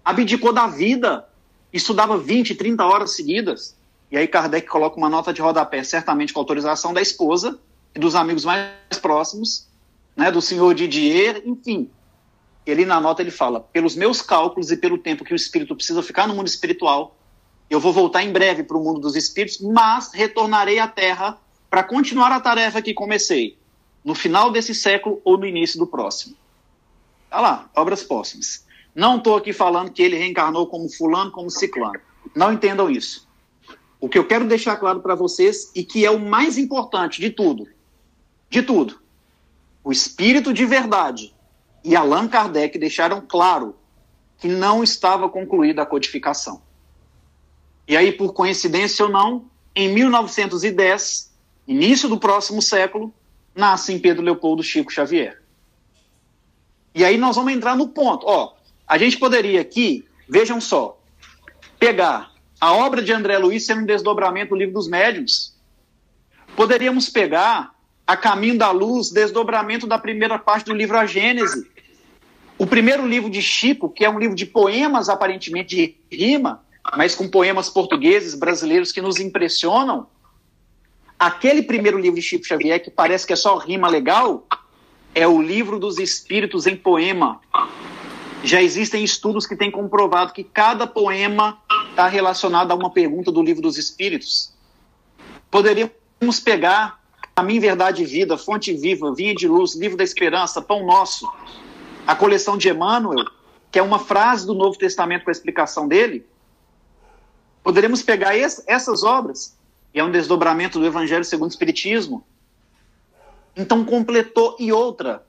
Abdicou da vida, estudava 20, 30 horas seguidas. E aí Kardec coloca uma nota de rodapé, certamente com autorização da esposa e dos amigos mais próximos, né, do senhor Didier, enfim. E ali na nota ele fala: pelos meus cálculos e pelo tempo que o espírito precisa ficar no mundo espiritual, eu vou voltar em breve para o mundo dos espíritos, mas retornarei à Terra para continuar a tarefa que comecei no final desse século ou no início do próximo. Olha lá, obras póstumas. Não estou aqui falando que ele reencarnou como fulano, como ciclano. Não entendam isso. O que eu quero deixar claro para vocês e que é o mais importante de tudo, de tudo, o espírito de verdade e Allan Kardec deixaram claro que não estava concluída a codificação. E aí, por coincidência ou não, em 1910, início do próximo século, nasce em Pedro Leopoldo Chico Xavier. E aí nós vamos entrar no ponto. Ó, a gente poderia aqui, vejam só, pegar a obra de André Luiz sendo um desdobramento do livro dos médiuns. Poderíamos pegar a Caminho da Luz, desdobramento da primeira parte do livro A Gênese. O primeiro livro de Chico, que é um livro de poemas, aparentemente de rima, mas com poemas portugueses, brasileiros que nos impressionam, Aquele primeiro livro de Chico Xavier, que parece que é só rima legal, é o livro dos espíritos em poema. Já existem estudos que têm comprovado que cada poema está relacionado a uma pergunta do livro dos espíritos. Poderíamos pegar a Minha Verdade e Vida, Fonte Viva, Vinha de Luz, Livro da Esperança, Pão Nosso, a coleção de Emmanuel, que é uma frase do Novo Testamento com a explicação dele. Poderíamos pegar essas obras e é um desdobramento do Evangelho segundo o Espiritismo. Então completou e outra.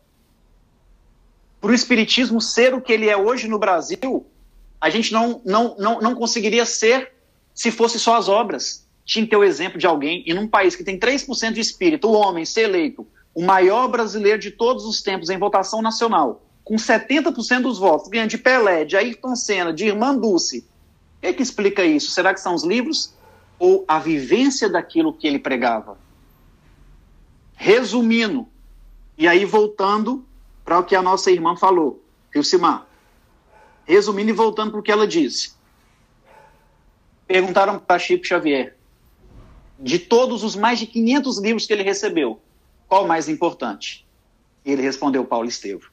Para o Espiritismo ser o que ele é hoje no Brasil, a gente não, não, não, não conseguiria ser se fosse só as obras. Tinha que ter o exemplo de alguém, e num país que tem 3% de espírito, o homem ser eleito o maior brasileiro de todos os tempos em votação nacional, com 70% dos votos, ganhando de Pelé, de Ayrton Senna, de Irmã Dulce. O que, explica isso? Será que são os livros? ou a vivência daquilo que ele pregava. Resumindo, e aí voltando para o que a nossa irmã falou, Ilcimar. Resumindo e voltando para o que ela disse. Perguntaram para Chico Xavier, de todos os mais de 500 livros que ele recebeu, qual o mais importante? E ele respondeu Paulo Estevam.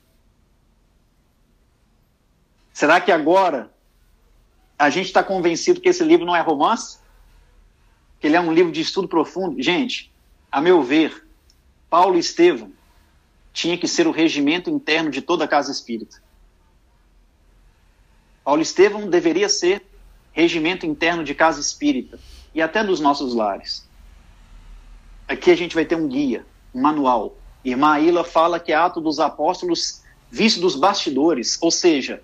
Será que agora a gente está convencido que esse livro não é romance? que ele é um livro de estudo profundo. Gente, a meu ver, Paulo Estevam tinha que ser o regimento interno de toda a casa espírita. Paulo Estevam deveria ser regimento interno de casa espírita e até dos nossos lares. Aqui a gente vai ter um guia, um manual. Irmã Aila fala que é Ato dos Apóstolos visto dos bastidores, ou seja,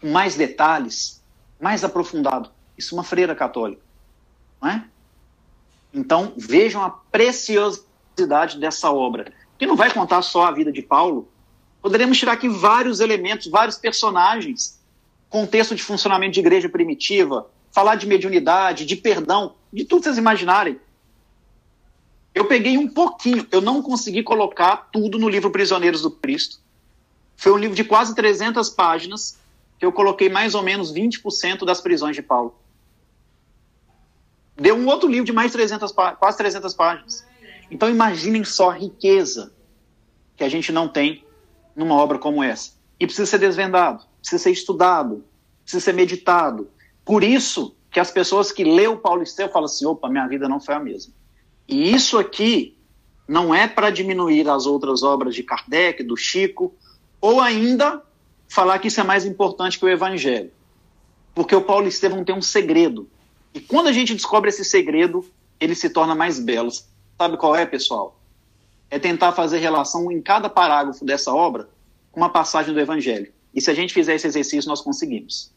mais detalhes, mais aprofundado. Isso é uma freira católica, não é? Então, vejam a preciosidade dessa obra, que não vai contar só a vida de Paulo. Poderíamos tirar aqui vários elementos, vários personagens, contexto de funcionamento de igreja primitiva, falar de mediunidade, de perdão, de tudo que vocês imaginarem. Eu peguei um pouquinho, eu não consegui colocar tudo no livro Prisioneiros do Cristo. Foi um livro de quase 300 páginas, eu coloquei mais ou menos 20% das prisões de Paulo deu um outro livro de mais 300, quase 300 páginas. Então imaginem só a riqueza que a gente não tem numa obra como essa. E precisa ser desvendado, precisa ser estudado, precisa ser meditado. Por isso que as pessoas que lêem o Paulo Esteu falam assim, opa, minha vida não foi a mesma. E isso aqui não é para diminuir as outras obras de Kardec, do Chico, ou ainda falar que isso é mais importante que o Evangelho. Porque o Paulo Estevão tem um segredo e quando a gente descobre esse segredo, ele se torna mais belo. Sabe qual é, pessoal? É tentar fazer relação em cada parágrafo dessa obra com uma passagem do Evangelho. E se a gente fizer esse exercício, nós conseguimos.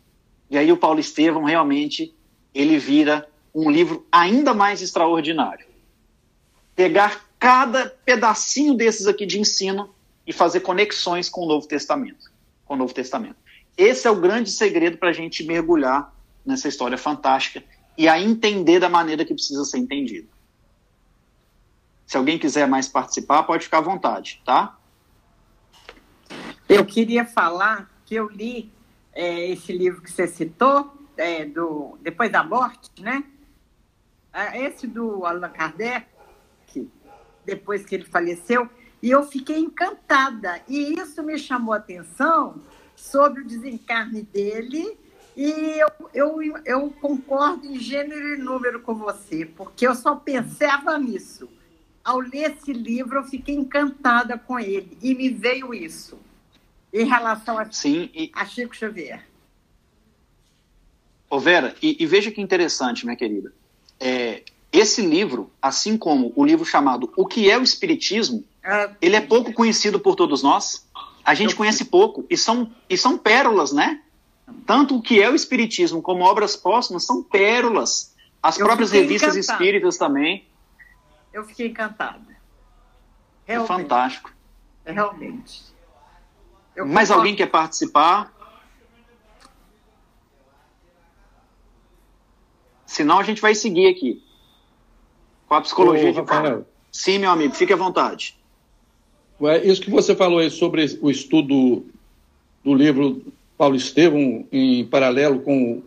E aí o Paulo Estevão realmente ele vira um livro ainda mais extraordinário. Pegar cada pedacinho desses aqui de ensino e fazer conexões com o Novo Testamento. Com o Novo Testamento. Esse é o grande segredo para a gente mergulhar nessa história fantástica e a entender da maneira que precisa ser entendido. Se alguém quiser mais participar, pode ficar à vontade, tá?
Eu queria falar que eu li é, esse livro que você citou, é, do Depois da Morte, né? Ah, esse do Allan Kardec, depois que ele faleceu, e eu fiquei encantada. E isso me chamou a atenção sobre o desencarne dele. E eu, eu, eu concordo em gênero e número com você, porque eu só pensava nisso. Ao ler esse livro, eu fiquei encantada com ele e me veio isso em relação a,
Sim, e...
a Chico Xavier.
Ô Vera, e, e, veja que interessante, minha querida. É, esse livro, assim como o livro chamado O que é o Espiritismo, ele é pouco conhecido por todos nós. A gente conhece pouco. E são, e são pérolas, né? Tanto o que é o Espiritismo como obras póstumas são pérolas. As eu próprias revistas encantada. espíritas também.
Eu fiquei encantada.
É Realmente. É fantástico.
Realmente.
Eu Mais concordo. alguém quer participar? Senão a gente vai seguir aqui. Com a psicologia Ô, de Rafael. Sim, meu amigo, fique à vontade.
Isso que você falou aí sobre o estudo do livro Paulo Estevão em paralelo com,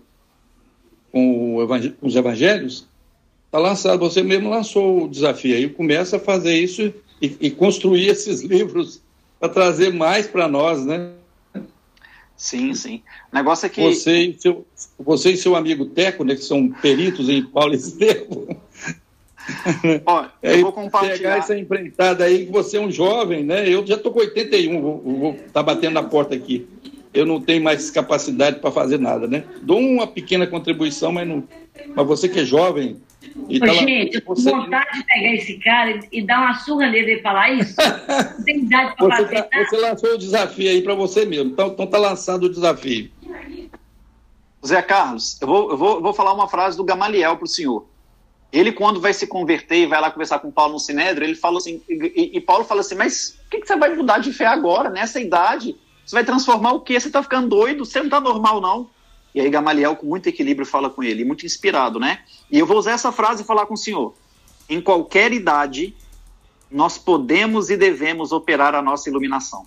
com, com os evangelhos, está lançado, você mesmo lançou o desafio aí, começa a fazer isso e, e construir esses livros para trazer mais para nós, né?
Sim, sim. O negócio é que.
Você e seu, você e seu amigo Teco, né, que são peritos em Paulo Estevam.
Ó, eu vou compartilhar.
Pegar essa empreitada aí, que você é um jovem, né? Eu já estou com 81, vou, vou tá batendo na porta aqui. Eu não tenho mais capacidade para fazer nada, né? Dou uma pequena contribuição, mas não. Mas você que é jovem,
e tá gente, tô com vontade de pegar esse cara e, dar uma surra nele e falar isso. Não tem idade para fazer
tá, Você lançou o desafio aí para você mesmo. Então, então tá lançado o desafio.
Zé Carlos, eu vou, eu vou, eu vou falar uma frase do Gamaliel para o senhor. Ele, quando vai se converter e vai lá conversar com Paulo no Sinédrio, ele fala assim, e, e Paulo fala assim, mas o que, que, você vai mudar de fé agora, nessa idade? Você vai transformar o quê? Você está ficando doido? Você não está normal, não. E aí Gamaliel, com muito equilíbrio, fala com ele, muito inspirado, né? E eu vou usar essa frase e falar com o senhor. Em qualquer idade, nós podemos e devemos operar a nossa iluminação.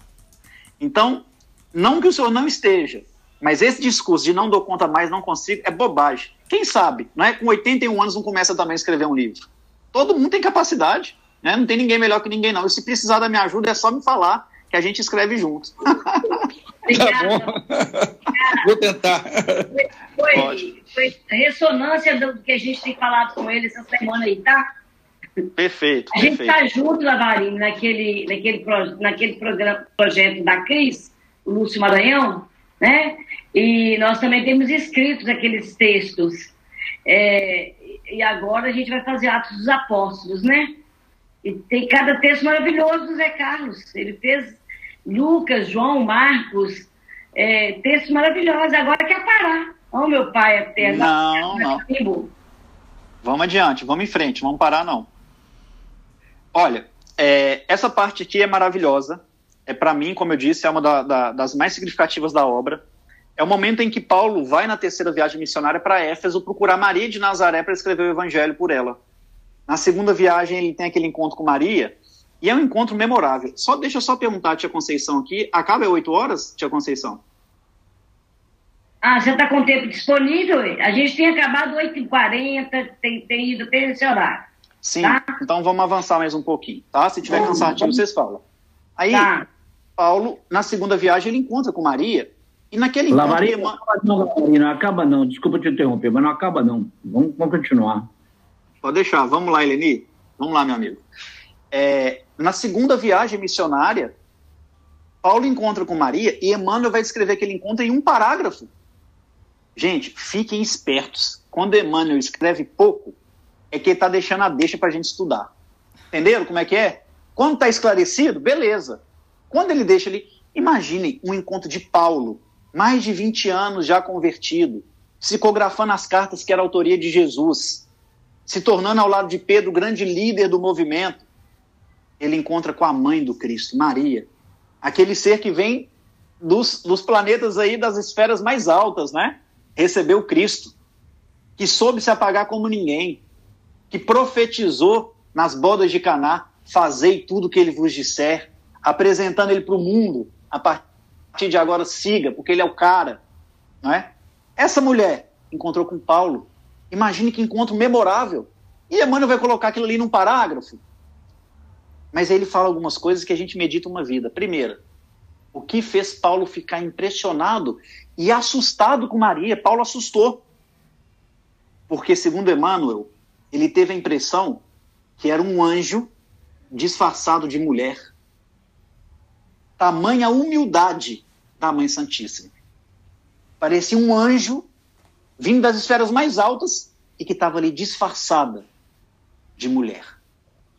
Então, não que o senhor não esteja, mas esse discurso de não dou conta mais, não consigo, é bobagem. Quem sabe, não é? Com 81 anos não começa também a escrever um livro. Todo mundo tem capacidade, né? Não tem ninguém melhor que ninguém, não. E se precisar da minha ajuda, é só me falar que a gente escreve junto.
Tá bom. Vou tentar.
Foi, foi, ressonância do que a gente tem falado com ele essa semana aí, tá?
Perfeito.
A gente está junto, Lavarini, naquele, naquele, naquele programa, projeto da Cris, o Lúcio Maranhão, né? E nós também temos escritos aqueles textos. É, e agora a gente vai fazer Atos dos Apóstolos, né? E tem cada texto maravilhoso do Zé Carlos. Ele fez Lucas, João, Marcos, é, textos maravilhosos. Agora quer parar. Oh, meu pai eterno.
Não, não. Vamos adiante, vamos em frente, vamos parar não. Olha, é, essa parte aqui é maravilhosa. É para mim, como eu disse, é uma da, da, das mais significativas da obra. É o momento em que Paulo vai na terceira viagem missionária para Éfeso procurar Maria de Nazaré para escrever o evangelho por ela. Na segunda viagem ele tem aquele encontro com Maria e é um encontro memorável. Só deixa eu só perguntar, tia Conceição aqui, acaba às 8 horas, tia Conceição?
Ah, você está com tempo disponível? A gente tem acabado 8h40, tem, tem ido até esse horário.
Sim, tá? então vamos avançar mais um pouquinho, tá? Se tiver cansativo, vocês falam. Aí, tá. Paulo, na segunda viagem, ele encontra com Maria, e naquele
Lavaria, encontro... Não, acaba não, não acaba não, desculpa te interromper, mas não acaba não. Vamos, vamos continuar.
Pode deixar, vamos lá, Eleni. Vamos lá, meu amigo. É, na segunda viagem missionária, Paulo encontra com Maria e Emmanuel vai descrever aquele encontro em um parágrafo. Gente, fiquem espertos. Quando Emmanuel escreve pouco, é que ele está deixando a deixa para a gente estudar. Entenderam como é que é? Quando está esclarecido, beleza. Quando ele deixa ele. Imaginem um encontro de Paulo, mais de 20 anos já convertido, psicografando as cartas que era autoria de Jesus, se tornando ao lado de Pedro grande líder do movimento. Ele encontra com a mãe do Cristo, Maria, aquele ser que vem dos, dos planetas aí das esferas mais altas, né? Recebeu Cristo, que soube se apagar como ninguém, que profetizou nas bodas de Caná, fazei tudo o que ele vos disser, apresentando ele para o mundo, a partir de agora siga, porque ele é o cara, não é? Essa mulher encontrou com Paulo, imagine que encontro memorável, e Emmanuel vai colocar aquilo ali num parágrafo, mas aí ele fala algumas coisas que a gente medita uma vida. Primeira, o que fez Paulo ficar impressionado e assustado com Maria? Paulo assustou. Porque, segundo Emmanuel, ele teve a impressão que era um anjo disfarçado de mulher. Tamanha humildade da Mãe Santíssima. Parecia um anjo vindo das esferas mais altas e que estava ali disfarçada de mulher.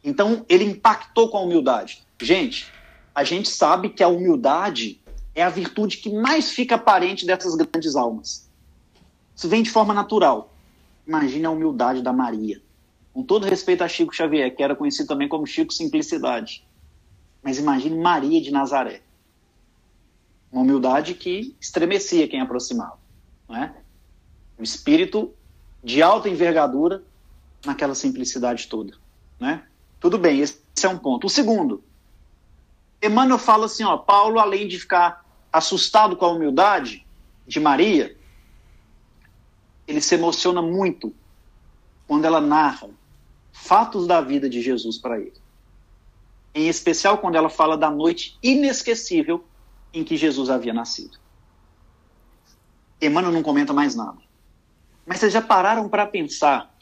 Então, ele impactou com a humildade. Gente, a gente sabe que a humildade é a virtude que mais fica aparente dessas grandes almas. Isso vem de forma natural. Imagine a humildade da Maria. Com todo respeito a Chico Xavier, que era conhecido também como Chico Simplicidade. Mas imagine Maria de Nazaré. Uma humildade que estremecia quem aproximava. Não é? Um espírito de alta envergadura naquela simplicidade toda. Né? Tudo bem, esse é um ponto. O segundo, Emmanuel fala assim, ó, Paulo, além de ficar assustado com a humildade de Maria, ele se emociona muito quando ela narra fatos da vida de Jesus para ele. Em especial quando ela fala da noite inesquecível em que Jesus havia nascido. Emmanuel não comenta mais nada. Mas vocês já pararam para pensar?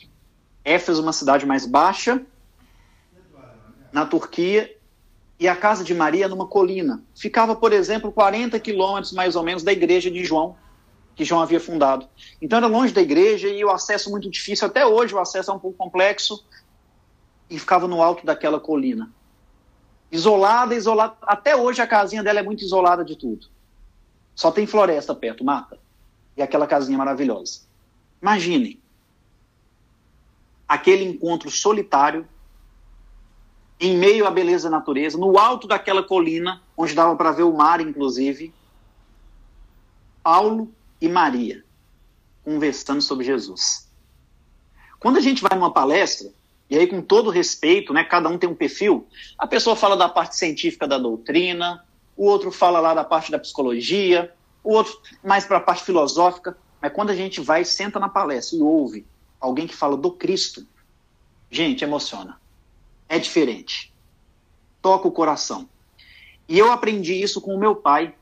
Éfeso, uma cidade mais baixa, na Turquia, e a casa de Maria numa colina. Ficava, por exemplo, 40 quilômetros mais ou menos da igreja de João, que João havia fundado. Então era longe da igreja e o acesso muito difícil. Até hoje o acesso é um pouco complexo e ficava no alto daquela colina. Isolada, isolada. Até hoje a casinha dela é muito isolada de tudo. Só tem floresta perto, mata. E aquela casinha maravilhosa. Imagine aquele encontro solitário em meio à beleza da natureza, no alto daquela colina, onde dava para ver o mar, inclusive, Paulo e Maria conversando sobre Jesus. Quando a gente vai numa palestra, e aí com todo respeito, né, cada um tem um perfil, a pessoa fala da parte científica da doutrina, o outro fala lá da parte da psicologia, o outro mais para a parte filosófica, mas quando a gente vai, senta na palestra e ouve alguém que fala do Cristo, gente, emociona é diferente. Toca o coração. E eu aprendi isso com o meu pai.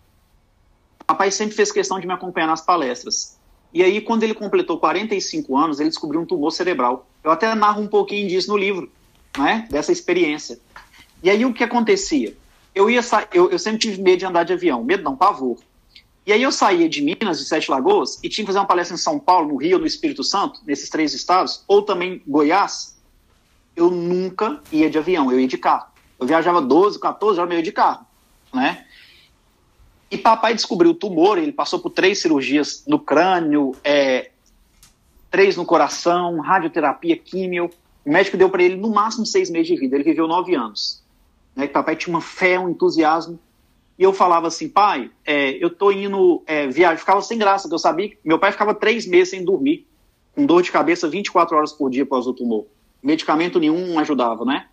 O papai sempre fez questão de me acompanhar nas palestras. E aí, quando ele completou 45 anos, ele descobriu um tumor cerebral. Eu até narro um pouquinho disso no livro, né? dessa experiência. E aí, o que acontecia? Eu, ia eu, eu sempre tive medo de andar de avião, medo não, pavor. E aí eu saía de Minas, de Sete Lagoas, e tinha que fazer uma palestra em São Paulo, no Rio, no Espírito Santo, nesses três estados, ou também Goiás, eu nunca ia de avião, eu ia de carro. Eu viajava 12, 14 horas, ia de carro, né? E papai descobriu o tumor, ele passou por três cirurgias no crânio, é, três no coração, radioterapia, químio. O médico deu para ele no máximo seis meses de vida. Ele viveu nove anos. Né? Papai tinha uma fé, um entusiasmo. E eu falava assim, pai, é, eu tô indo é, viajar. Ficava sem graça, porque eu sabia que meu pai ficava três meses sem dormir, com dor de cabeça 24 horas por dia após o tumor medicamento nenhum ajudava, né?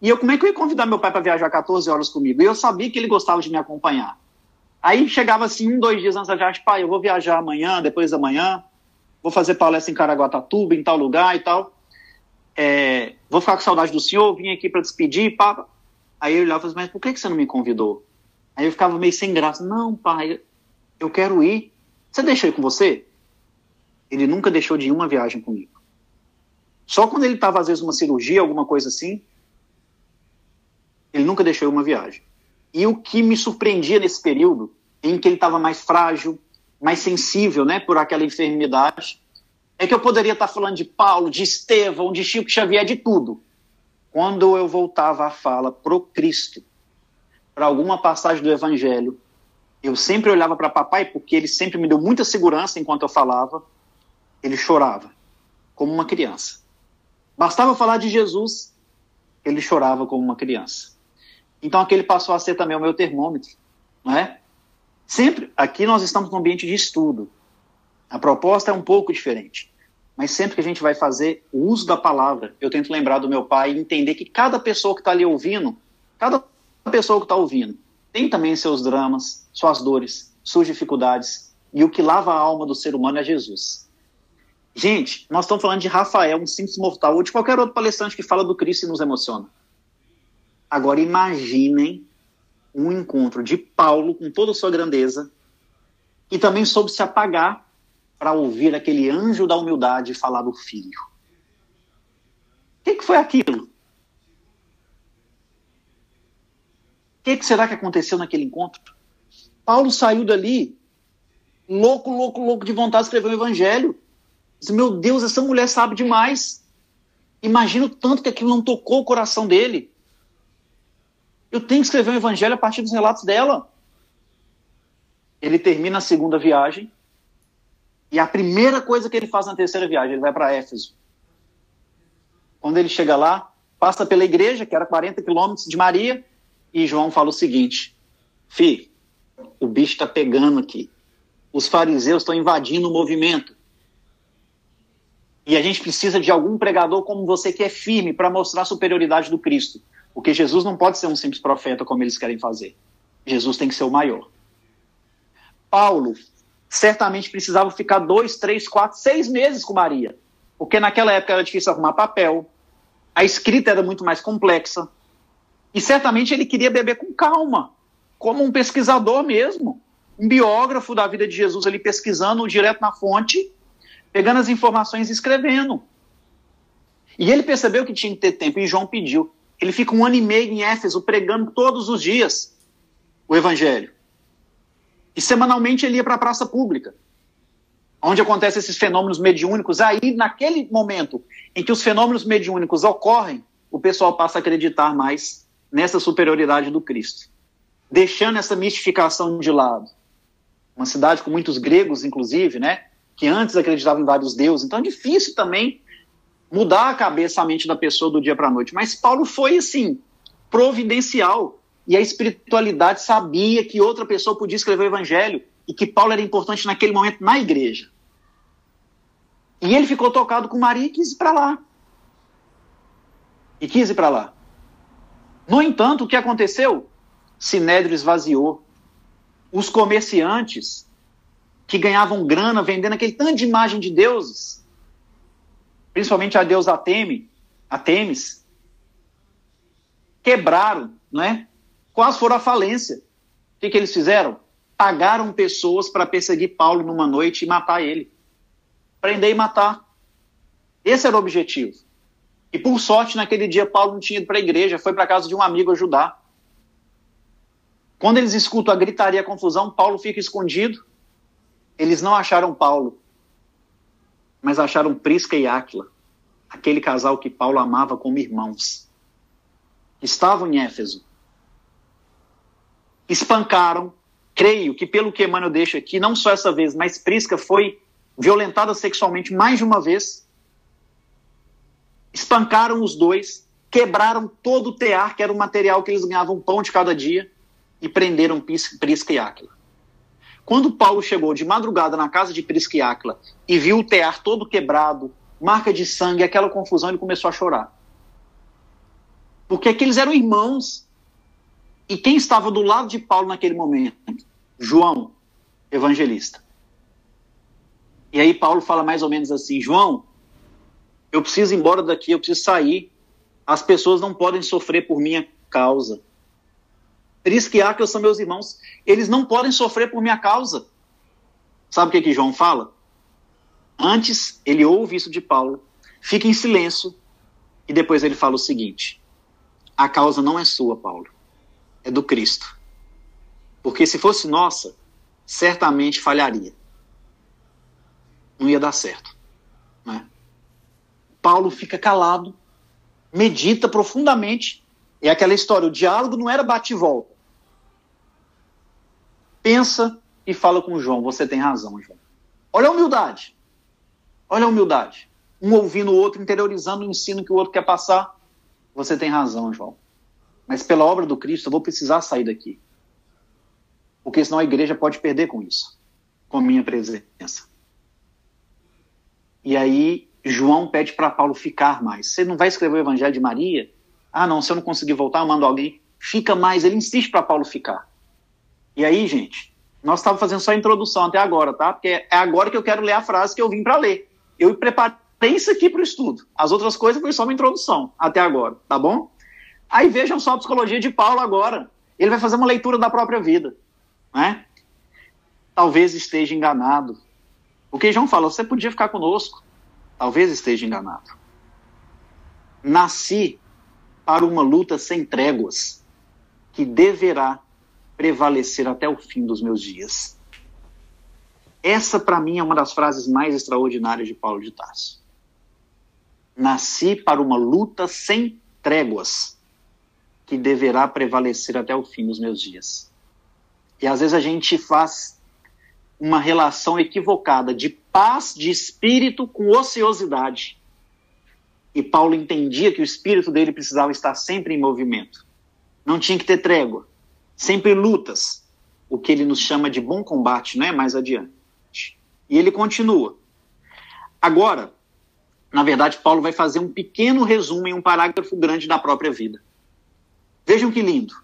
E eu, como é que eu ia convidar meu pai para viajar 14 horas comigo? E eu sabia que ele gostava de me acompanhar. Aí chegava assim, um, dois dias antes da viagem, pai, eu vou viajar amanhã, depois da manhã, vou fazer palestra em Caraguatatuba, em tal lugar e tal. É, vou ficar com saudade do senhor, vim aqui para despedir, pá. Aí eu olhava e falava, mas por que, que você não me convidou? Aí eu ficava meio sem graça. Não, pai, eu quero ir. Você deixa eu ir com você? Ele nunca deixou de ir uma viagem comigo. Só quando ele estava, às vezes, numa cirurgia, alguma coisa assim, ele nunca deixou uma viagem. E o que me surpreendia nesse período, em que ele estava mais frágil, mais sensível, né, por aquela enfermidade, é que eu poderia estar falando de Paulo, de Estevão, de Chico Xavier, de tudo. Quando eu voltava a fala pro Cristo, para alguma passagem do Evangelho, eu sempre olhava para papai, porque ele sempre me deu muita segurança enquanto eu falava, ele chorava, como uma criança. Bastava falar de Jesus, ele chorava como uma criança. Então aquele passou a ser também o meu termômetro, não é? Sempre, aqui nós estamos num ambiente de estudo. A proposta é um pouco diferente. Mas sempre que a gente vai fazer o uso da palavra, eu tento lembrar do meu pai e entender que cada pessoa que está ali ouvindo, cada pessoa que está ouvindo, tem também seus dramas, suas dores, suas dificuldades. E o que lava a alma do ser humano é Jesus. Gente, nós estamos falando de Rafael, um simples mortal, ou de qualquer outro palestrante que fala do Cristo e nos emociona. Agora imaginem um encontro de Paulo com toda a sua grandeza e também soube se apagar para ouvir aquele anjo da humildade falar do filho. O que, que foi aquilo? O que, que será que aconteceu naquele encontro? Paulo saiu dali louco, louco, louco de vontade de escrever o evangelho. Disse, Meu Deus, essa mulher sabe demais. Imagina o tanto que aquilo não tocou o coração dele. Eu tenho que escrever o evangelho a partir dos relatos dela. Ele termina a segunda viagem. E a primeira coisa que ele faz na terceira viagem, ele vai para Éfeso. Quando ele chega lá, passa pela igreja, que era 40 quilômetros de Maria, e João fala o seguinte: Fi, o bicho está pegando aqui. Os fariseus estão invadindo o movimento. E a gente precisa de algum pregador como você que é firme para mostrar a superioridade do Cristo. Porque Jesus não pode ser um simples profeta como eles querem fazer. Jesus tem que ser o maior. Paulo certamente precisava ficar dois, três, quatro, seis meses com Maria. Porque naquela época era difícil arrumar papel, a escrita era muito mais complexa. E certamente ele queria beber com calma, como um pesquisador mesmo, um biógrafo da vida de Jesus ali pesquisando direto na fonte, pegando as informações e escrevendo. E ele percebeu que tinha que ter tempo, e João pediu. Ele fica um ano e meio em Éfeso pregando todos os dias o evangelho. E semanalmente ele ia para a praça pública, onde acontecem esses fenômenos mediúnicos. Aí, naquele momento em que os fenômenos mediúnicos ocorrem, o pessoal passa a acreditar mais nessa superioridade do Cristo, deixando essa mistificação de lado. Uma cidade com muitos gregos, inclusive, né, que antes acreditavam em vários deuses, então é difícil também mudar a cabeça, a mente da pessoa do dia para a noite. Mas Paulo foi assim, providencial. E a espiritualidade sabia que outra pessoa podia escrever o evangelho e que Paulo era importante naquele momento na igreja. E ele ficou tocado com Maria e quis ir para lá. E quis ir para lá. No entanto, o que aconteceu? Sinédrio esvaziou. Os comerciantes que ganhavam grana vendendo aquele tanto de imagem de deuses, principalmente a deusa Ateme, Atemis, quebraram, não é? Quase foram à falência. O que, que eles fizeram? Pagaram pessoas para perseguir Paulo numa noite e matar ele. Prender e matar. Esse era o objetivo. E por sorte, naquele dia, Paulo não tinha ido para a igreja, foi para casa de um amigo ajudar. Quando eles escutam a gritaria, a confusão, Paulo fica escondido. Eles não acharam Paulo, mas acharam Prisca e Áquila, aquele casal que Paulo amava como irmãos. Estavam em Éfeso. Espancaram, creio que pelo que Emmanuel deixa aqui, não só essa vez, mas Prisca foi violentada sexualmente mais de uma vez espancaram os dois, quebraram todo o tear, que era o material que eles ganhavam pão de cada dia, e prenderam Prisca e Áquila. Quando Paulo chegou de madrugada na casa de Prisca e e viu o tear todo quebrado, marca de sangue, aquela confusão, ele começou a chorar. Porque aqueles eram irmãos. E quem estava do lado de Paulo naquele momento? João, evangelista. E aí Paulo fala mais ou menos assim: João, eu preciso ir embora daqui, eu preciso sair. As pessoas não podem sofrer por minha causa. Aquila são meus irmãos. Eles não podem sofrer por minha causa. Sabe o que, que João fala? Antes, ele ouve isso de Paulo, fica em silêncio, e depois ele fala o seguinte: A causa não é sua, Paulo, é do Cristo. Porque se fosse nossa, certamente falharia. Não ia dar certo. Né? Paulo fica calado, medita profundamente. É aquela história, o diálogo não era bate e volta. pensa e fala com João: Você tem razão, João. Olha a humildade. Olha a humildade. Um ouvindo o outro, interiorizando o ensino que o outro quer passar. Você tem razão, João. Mas pela obra do Cristo, eu vou precisar sair daqui. Porque senão a igreja pode perder com isso, com a minha presença. E aí, João pede para Paulo ficar mais. Você não vai escrever o Evangelho de Maria? Ah, não, se eu não conseguir voltar, eu mando alguém. Fica mais. Ele insiste para Paulo ficar. E aí, gente, nós estávamos fazendo só a introdução até agora, tá? Porque é agora que eu quero ler a frase que eu vim para ler. Eu preparei isso aqui para o estudo. As outras coisas foi só uma introdução até agora, tá bom? Aí vejam só a psicologia de Paulo agora. Ele vai fazer uma leitura da própria vida, né? Talvez esteja enganado. O que João fala, você podia ficar conosco. Talvez esteja enganado. Nasci para uma luta sem tréguas, que deverá prevalecer até o fim dos meus dias. Essa, para mim, é uma das frases mais extraordinárias de Paulo de Tarso. Nasci para uma luta sem tréguas, que deverá prevalecer até o fim dos meus dias. E às vezes a gente faz uma relação equivocada de paz de espírito com ociosidade. E Paulo entendia que o espírito dele precisava estar sempre em movimento. Não tinha que ter trégua. Sempre lutas. O que ele nos chama de bom combate, não é? Mais adiante. E ele continua. Agora, na verdade, Paulo vai fazer um pequeno resumo em um parágrafo grande da própria vida. Vejam que lindo.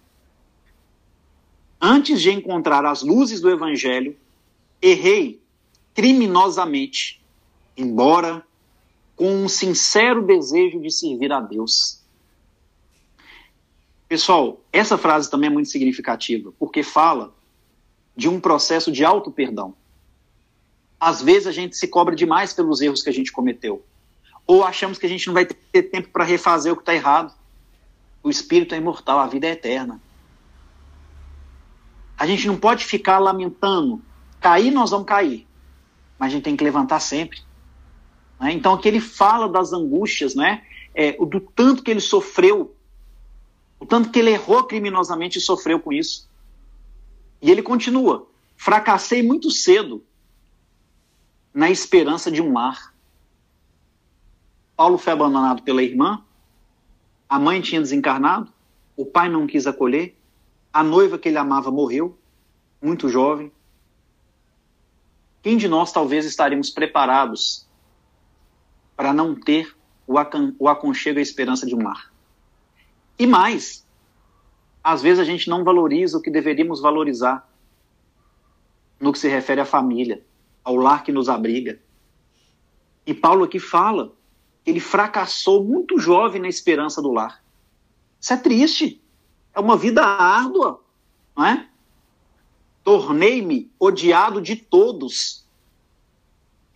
Antes de encontrar as luzes do evangelho, errei criminosamente, embora com um sincero desejo de servir a Deus. Pessoal, essa frase também é muito significativa, porque fala de um processo de auto-perdão. Às vezes a gente se cobra demais pelos erros que a gente cometeu. Ou achamos que a gente não vai ter tempo para refazer o que está errado. O espírito é imortal, a vida é eterna. A gente não pode ficar lamentando. Cair, nós vamos cair. Mas a gente tem que levantar sempre. Né? Então, aqui ele fala das angústias, né? É, do tanto que ele sofreu, o tanto que ele errou criminosamente e sofreu com isso. E ele continua: fracassei muito cedo na esperança de um lar. Paulo foi abandonado pela irmã, a mãe tinha desencarnado, o pai não quis acolher, a noiva que ele amava morreu, muito jovem. Quem de nós talvez estaremos preparados para não ter o, aconchego e a esperança de um lar? E mais, às vezes a gente não valoriza o que deveríamos valorizar no que se refere à família, ao lar que nos abriga. E Paulo aqui fala que ele fracassou muito jovem na esperança do lar. Isso é triste. É uma vida árdua, não é? Tornei-me odiado de todos.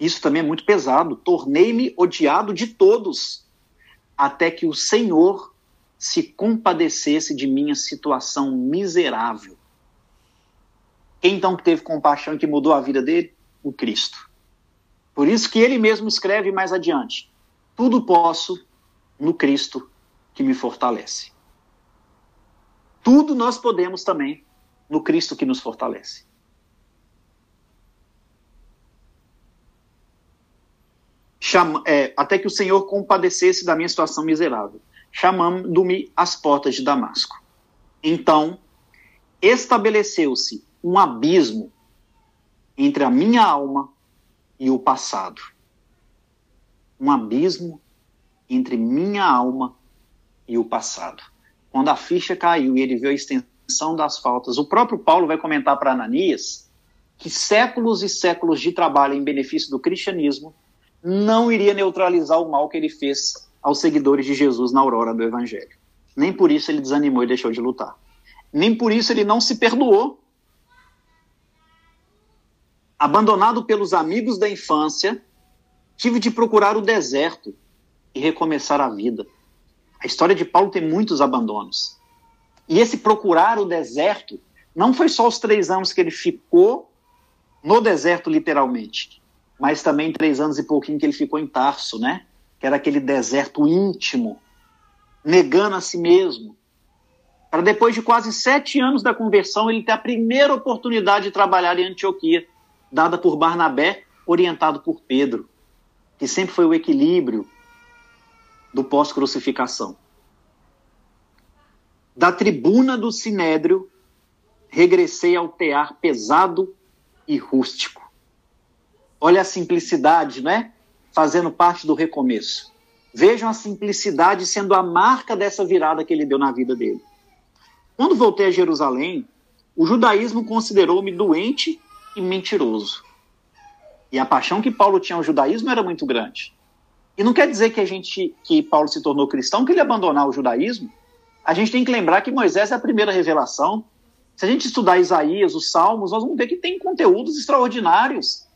Isso também é muito pesado. Tornei-me odiado de todos, até que o Senhor se compadecesse de minha situação miserável. Quem então teve compaixão que mudou a vida dele? O Cristo. Por isso que ele mesmo escreve mais adiante: Tudo posso no Cristo que me fortalece tudo nós podemos também no Cristo que nos fortalece. É, até que o Senhor compadecesse da minha situação miserável, chamando-me às portas de Damasco. Então, estabeleceu-se um abismo entre a minha alma e o passado. Um abismo entre minha alma e o passado quando a ficha caiu e ele viu a extensão das faltas, o próprio Paulo vai comentar para Ananias que séculos e séculos de trabalho em benefício do cristianismo não iria neutralizar o mal que ele fez aos seguidores de Jesus na aurora do evangelho. Nem por isso ele desanimou e deixou de lutar. Nem por isso ele não se perdoou. Abandonado pelos amigos da infância, tive de procurar o deserto e recomeçar a vida. A história de Paulo tem muitos abandonos. E esse procurar o deserto não foi só os três anos que ele ficou no deserto, literalmente, mas também três anos e pouquinho que ele ficou em Tarso, né? Que era aquele deserto íntimo, negando a si mesmo, para depois de quase sete anos da conversão, ele ter a primeira oportunidade de trabalhar em Antioquia, dada por Barnabé, orientado por Pedro, que sempre foi o equilíbrio do pós-crucificação. Da tribuna do Sinédrio, regressei ao tear pesado e rústico. Olha a simplicidade, né? Fazendo parte do recomeço. Vejam a simplicidade sendo a marca dessa virada que ele deu na vida dele. Quando voltei a Jerusalém, o judaísmo considerou-me doente e mentiroso. E a paixão que Paulo tinha ao judaísmo era muito grande. E não quer dizer que a gente que Paulo se tornou cristão que ele abandonar o judaísmo. A gente tem que lembrar que Moisés é a primeira revelação. Se a gente estudar Isaías, os Salmos, nós vamos ver que tem conteúdos extraordinários.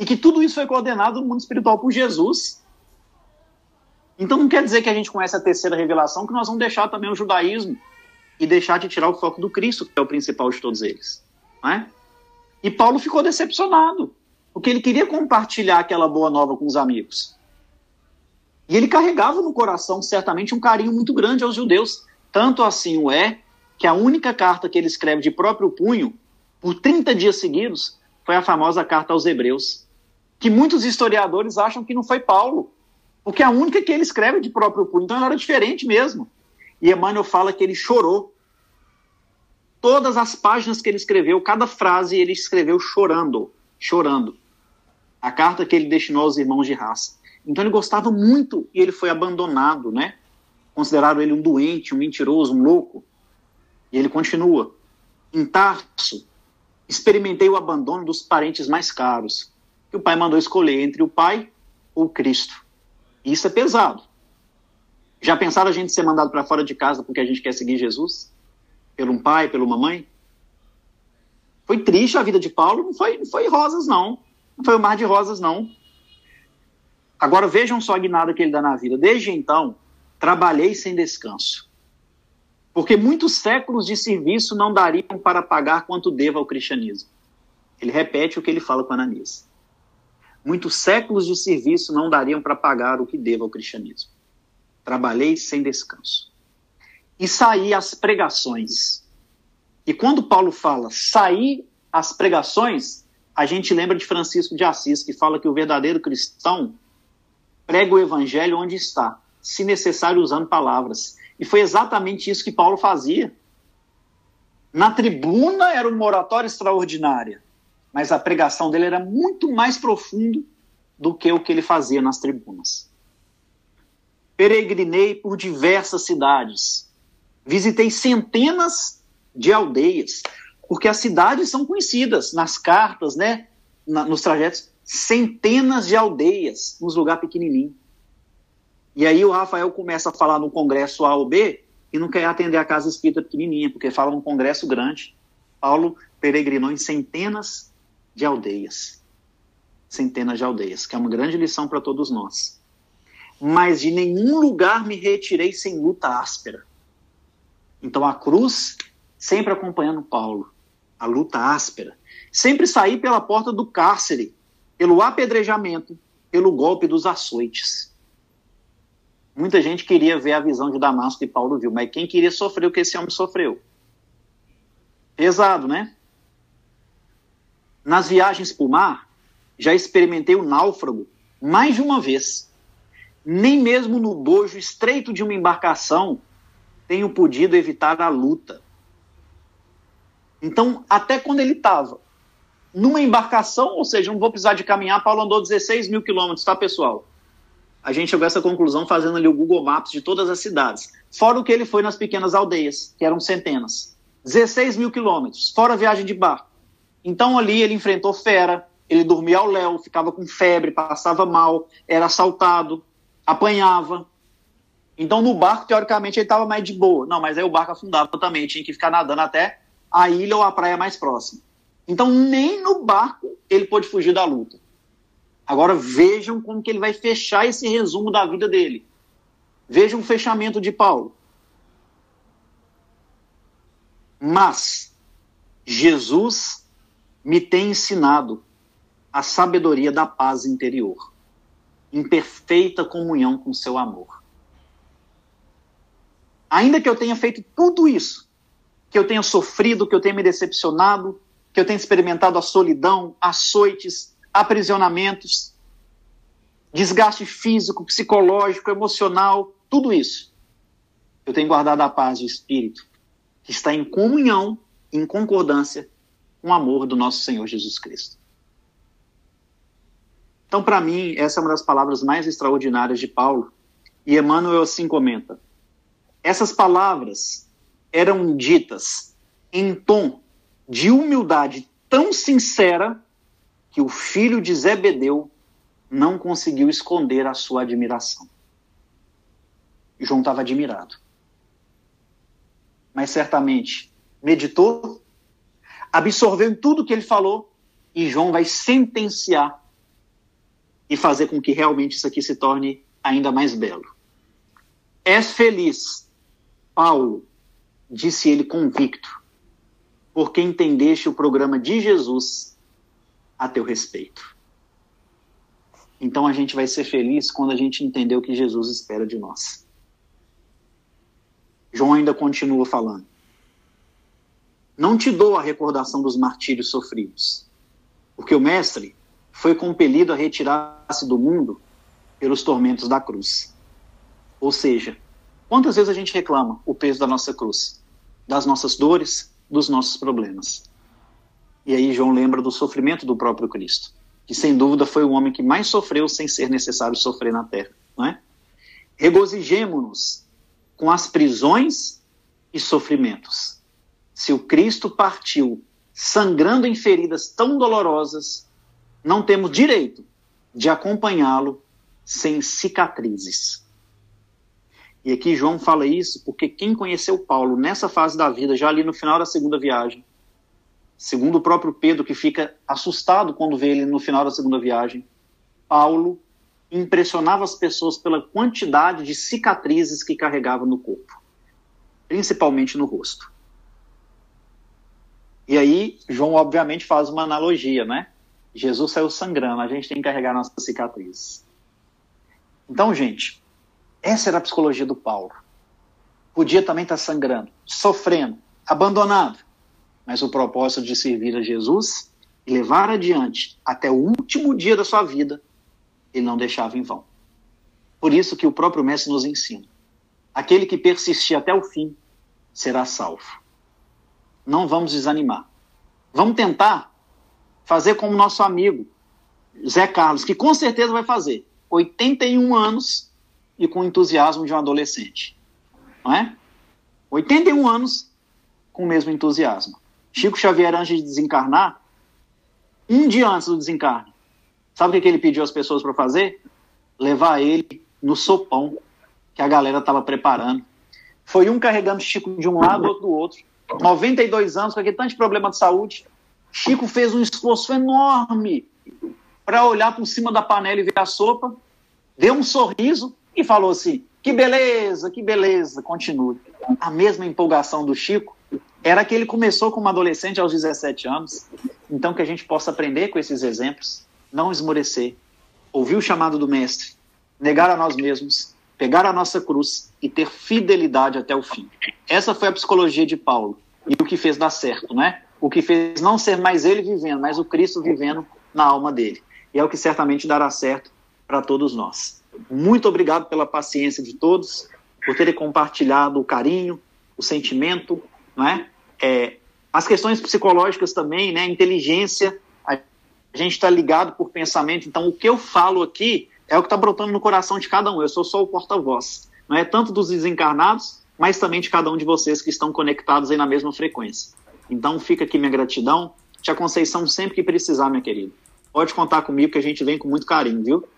E que tudo isso foi coordenado no mundo espiritual por Jesus. Então não quer dizer que a gente conhece a terceira revelação que nós vamos deixar também o judaísmo e deixar de tirar o foco do Cristo, que é o principal de todos eles. Não é? E Paulo ficou decepcionado, porque ele queria compartilhar aquela boa nova com os amigos. E ele carregava no coração, certamente, um carinho muito grande aos judeus. Tanto assim o é que a única carta que ele escreve de próprio punho, por 30 dias seguidos, foi a famosa carta aos Hebreus. Que muitos historiadores acham que não foi Paulo, porque é a única que ele escreve de próprio punho. Então ela era diferente mesmo. E Emmanuel fala que ele chorou todas as páginas que ele escreveu, cada frase ele escreveu chorando, chorando. A carta que ele destinou aos irmãos de raça. Então ele gostava muito e ele foi abandonado, né? Consideraram ele um doente, um mentiroso, um louco. E ele continua. Em Tarso, experimentei o abandono dos parentes mais caros, que o pai mandou escolher entre o pai ou Cristo. Isso é pesado. Já pensaram a gente ser mandado para fora de casa porque a gente quer seguir Jesus? pelo um pai, pela uma mãe. Foi triste a vida de Paulo, não foi, não foi rosas, não. Não foi o um mar de rosas, não. Agora vejam só a guinada que ele dá na vida. Desde então, trabalhei sem descanso. Porque muitos séculos de serviço não dariam para pagar quanto devo ao cristianismo. Ele repete o que ele fala com Ananias. Muitos séculos de serviço não dariam para pagar o que devo ao cristianismo. Trabalhei sem descanso e sair às pregações. E quando Paulo fala sair às pregações, a gente lembra de Francisco de Assis, que fala que o verdadeiro cristão prega o evangelho onde está, se necessário usando palavras. E foi exatamente isso que Paulo fazia. Na tribuna era uma oratória extraordinária, mas a pregação dele era muito mais profundo do que o que ele fazia nas tribunas. Peregrinei por diversas cidades, Visitei centenas de aldeias, porque as cidades são conhecidas nas cartas, né, na, nos trajetos, centenas de aldeias nos lugares pequenininhos. E aí o Rafael começa a falar no congresso A ou B e não quer atender a casa espírita pequenininha, porque fala num congresso grande. Paulo peregrinou em centenas de aldeias. Centenas de aldeias, que é uma grande lição para todos nós. Mas de nenhum lugar me retirei sem luta áspera. Então a cruz sempre acompanhando Paulo, a luta áspera. Sempre sair pela porta do cárcere, pelo apedrejamento, pelo golpe dos açoites. Muita gente queria ver a visão de Damasco que Paulo viu, mas quem queria sofrer o que esse homem sofreu? Pesado, né? Nas viagens por mar, já experimentei o náufrago mais de uma vez. Nem mesmo no bojo estreito de uma embarcação tenho podido evitar a luta. Então, até quando ele estava numa embarcação, ou seja, não vou precisar de caminhar, Paulo andou 16 mil quilômetros, tá, pessoal? A gente chegou a essa conclusão fazendo ali o Google Maps de todas as cidades. Fora o que ele foi nas pequenas aldeias, que eram centenas. 16 mil quilômetros, fora a viagem de barco. Então ali ele enfrentou fera, ele dormia ao léu, ficava com febre, passava mal, era assaltado, apanhava. Então, no barco, teoricamente, ele estava mais de boa. Não, mas aí o barco afundava também, tinha que ficar nadando até a ilha ou a praia mais próxima. Então, nem no barco ele pôde fugir da luta. Agora, vejam como que ele vai fechar esse resumo da vida dele. Vejam o fechamento de Paulo. Mas Jesus me tem ensinado a sabedoria da paz interior, em perfeita comunhão com seu amor. Ainda que eu tenha feito tudo isso, que eu tenha sofrido, que eu tenha me decepcionado, que eu tenha experimentado a solidão, açoites, aprisionamentos, desgaste físico, psicológico, emocional, tudo isso. Eu tenho guardado a paz de espírito, que está em comunhão, em concordância o amor do nosso Senhor Jesus Cristo. Então, para mim, essa é uma das palavras mais extraordinárias de Paulo. E Emmanuel assim comenta: essas palavras eram ditas em tom de humildade tão sincera que o filho de Zebedeu não conseguiu esconder a sua admiração. João estava admirado. Mas certamente meditou, absorveu tudo que ele falou e João vai sentenciar e fazer com que realmente isso aqui se torne ainda mais belo. És feliz, Paulo, disse ele convicto, porque entendeste o programa de Jesus a teu respeito. Então a gente vai ser feliz quando a gente entender o que Jesus espera de nós. João ainda continua falando. Não te dou a recordação dos martírios sofridos, porque o Mestre foi compelido a retirar-se do mundo pelos tormentos da cruz. Ou seja, quantas vezes a gente reclama o peso da nossa cruz, das nossas dores, dos nossos problemas? E aí João lembra do sofrimento do próprio Cristo, que sem dúvida foi o homem que mais sofreu sem ser necessário sofrer na terra, não é? Regozijemo-nos com as prisões e sofrimentos. Se o Cristo partiu sangrando em feridas tão dolorosas, não temos direito de acompanhá-lo sem cicatrizes. E aqui João fala isso porque quem conheceu Paulo nessa fase da vida, já ali no final da segunda viagem, segundo o próprio Pedro, que fica assustado quando vê ele no final da segunda viagem, Paulo impressionava as pessoas pela quantidade de cicatrizes que carregava no corpo, principalmente no rosto. E aí, João obviamente faz uma analogia, né? Jesus saiu sangrando, a gente tem que carregar nossas cicatrizes. Então, gente, essa era a psicologia do Paulo. Podia também estar sangrando, sofrendo, abandonado, mas o propósito de servir a Jesus e levar adiante até o último dia da sua vida ele não deixava em vão. Por isso que o próprio mestre nos ensina: aquele que persistir até o fim será salvo. Não vamos desanimar. Vamos tentar fazer como nosso amigo Zé Carlos, que com certeza vai fazer. 81 anos e com o entusiasmo de um adolescente. Não é? 81 anos com o mesmo entusiasmo. Chico Xavier, antes de desencarnar, um dia antes do desencarne, Sabe o que ele pediu às pessoas para fazer? Levar ele no sopão que a galera estava preparando. Foi um carregando Chico de um lado, outro do outro. 92 anos, com aquele tanto de problema de saúde. Chico fez um esforço enorme para olhar por cima da panela e ver a sopa, deu um sorriso e falou assim: que beleza, que beleza, continue. A mesma empolgação do Chico era que ele começou como adolescente aos 17 anos. Então, que a gente possa aprender com esses exemplos não esmorecer, ouvir o chamado do Mestre, negar a nós mesmos, pegar a nossa cruz e ter fidelidade até o fim. Essa foi a psicologia de Paulo e o que fez dar certo, né? O que fez não ser mais ele vivendo, mas o Cristo vivendo na alma dele. E é o que certamente dará certo para todos nós. Muito obrigado pela paciência de todos, por terem compartilhado o carinho, o sentimento, não é? é as questões psicológicas também, né? Inteligência a gente está ligado por pensamento, então o que eu falo aqui é o que está brotando no coração de cada um. Eu sou só o porta-voz. Não é tanto dos desencarnados, mas também de cada um de vocês que estão conectados aí na mesma frequência. Então fica aqui minha gratidão. Tia Conceição, sempre que precisar, minha querida. Pode contar comigo que a gente vem com muito carinho, viu?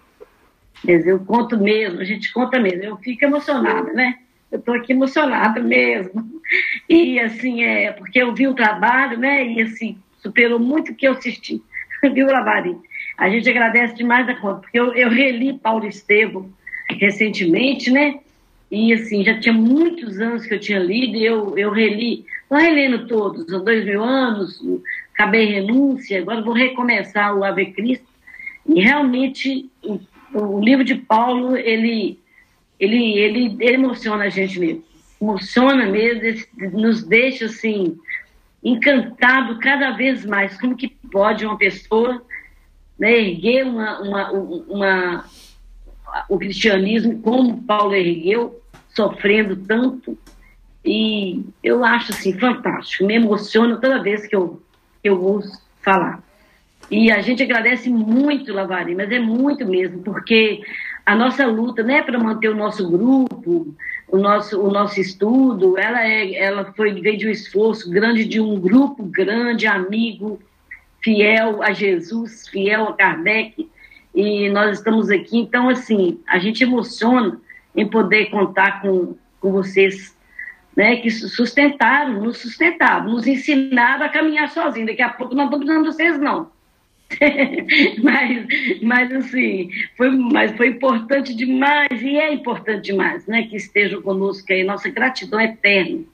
Eu conto mesmo, a gente conta mesmo. Eu fico emocionada, né? Eu estou aqui emocionada mesmo. E assim, é porque eu vi o trabalho, né? E assim, superou muito o que eu assisti. viu, Lavari? A gente agradece demais a conta, porque eu, eu reli Paulo Estevam recentemente, né? E assim, já tinha muitos anos que eu tinha lido, e eu, eu reli, estou relendo todos, há dois mil anos, acabei renúncia, agora vou recomeçar o Ave Cristo. E realmente o, o livro de Paulo, ele, ele, ele, ele emociona a gente mesmo. emociona mesmo, nos deixa assim encantado cada vez mais. Como que pode uma pessoa né, erguer uma, uma, uma, o cristianismo como Paulo ergueu, sofrendo tanto? E eu acho assim fantástico, me emociona toda vez que eu, que eu ouço falar. E a gente agradece muito, Lavari, mas é muito mesmo, porque a nossa luta não é para manter o nosso grupo, o nosso, o nosso estudo, ela, é, ela foi, veio de um esforço grande de um grupo grande, amigo, fiel a Jesus, fiel a Kardec, e nós estamos aqui. Então, assim, a gente emociona em poder contar com, com vocês, né, que sustentaram, nos sustentaram, nos ensinaram a caminhar sozinhos. Daqui a pouco não estamos precisando de vocês, não. mas, mas assim, foi, mas foi importante demais, e é importante demais, né, que estejam conosco aí, nossa gratidão é eterna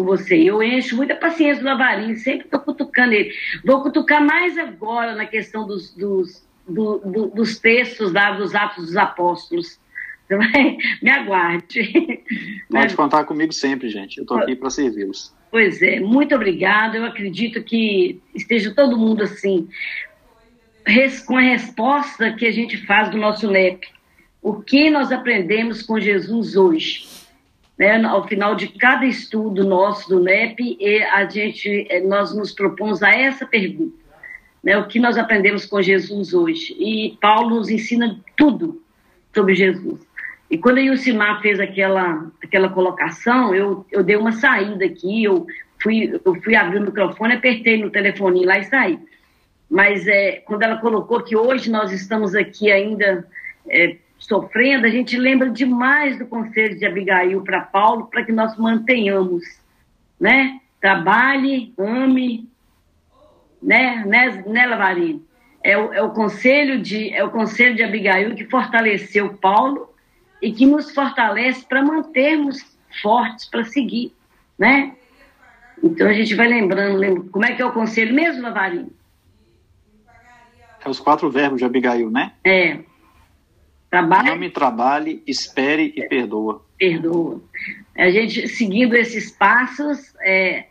por você. Eu encho muita paciência do Avarim, sempre estou cutucando ele. Vou cutucar mais agora na questão dos, dos, do, do, dos textos lá dos Atos dos Apóstolos. Me aguarde.
Pode contar comigo sempre, gente. Eu estou aqui para servi-los.
Pois é, muito obrigada. Eu acredito que esteja todo mundo assim, com a resposta que a gente faz do nosso NEP. O que nós aprendemos com Jesus hoje? Né? Ao final de cada estudo nosso do NEP, a gente, eh, nós nos propomos a essa pergunta. Né? O que nós aprendemos com Jesus hoje? E Paulo nos ensina tudo sobre Jesus. E quando a Yusimar fez aquela, aquela colocação, eu, eu dei uma saída aqui, eu fui, eu fui abrir o microfone, apertei no telefoninho lá e saí. Mas é, quando ela colocou que hoje nós estamos aqui ainda é, sofrendo, a gente lembra demais do conselho de Abigail para Paulo, para que nós mantenhamos, né? Trabalhe, ame, né, né, né Lavarino? É o, é o conselho de é o conselho de Abigail que fortaleceu Paulo e que nos fortalece para mantermos fortes para seguir, né? Então a gente vai lembrando, lembra, como é que é o conselho mesmo, Lavarinho?
É os quatro verbos de Abigail, né?
É. Trabalhe.
Ame, trabalhe, espere e perdoa.
Perdoa. A gente, seguindo esses passos, é,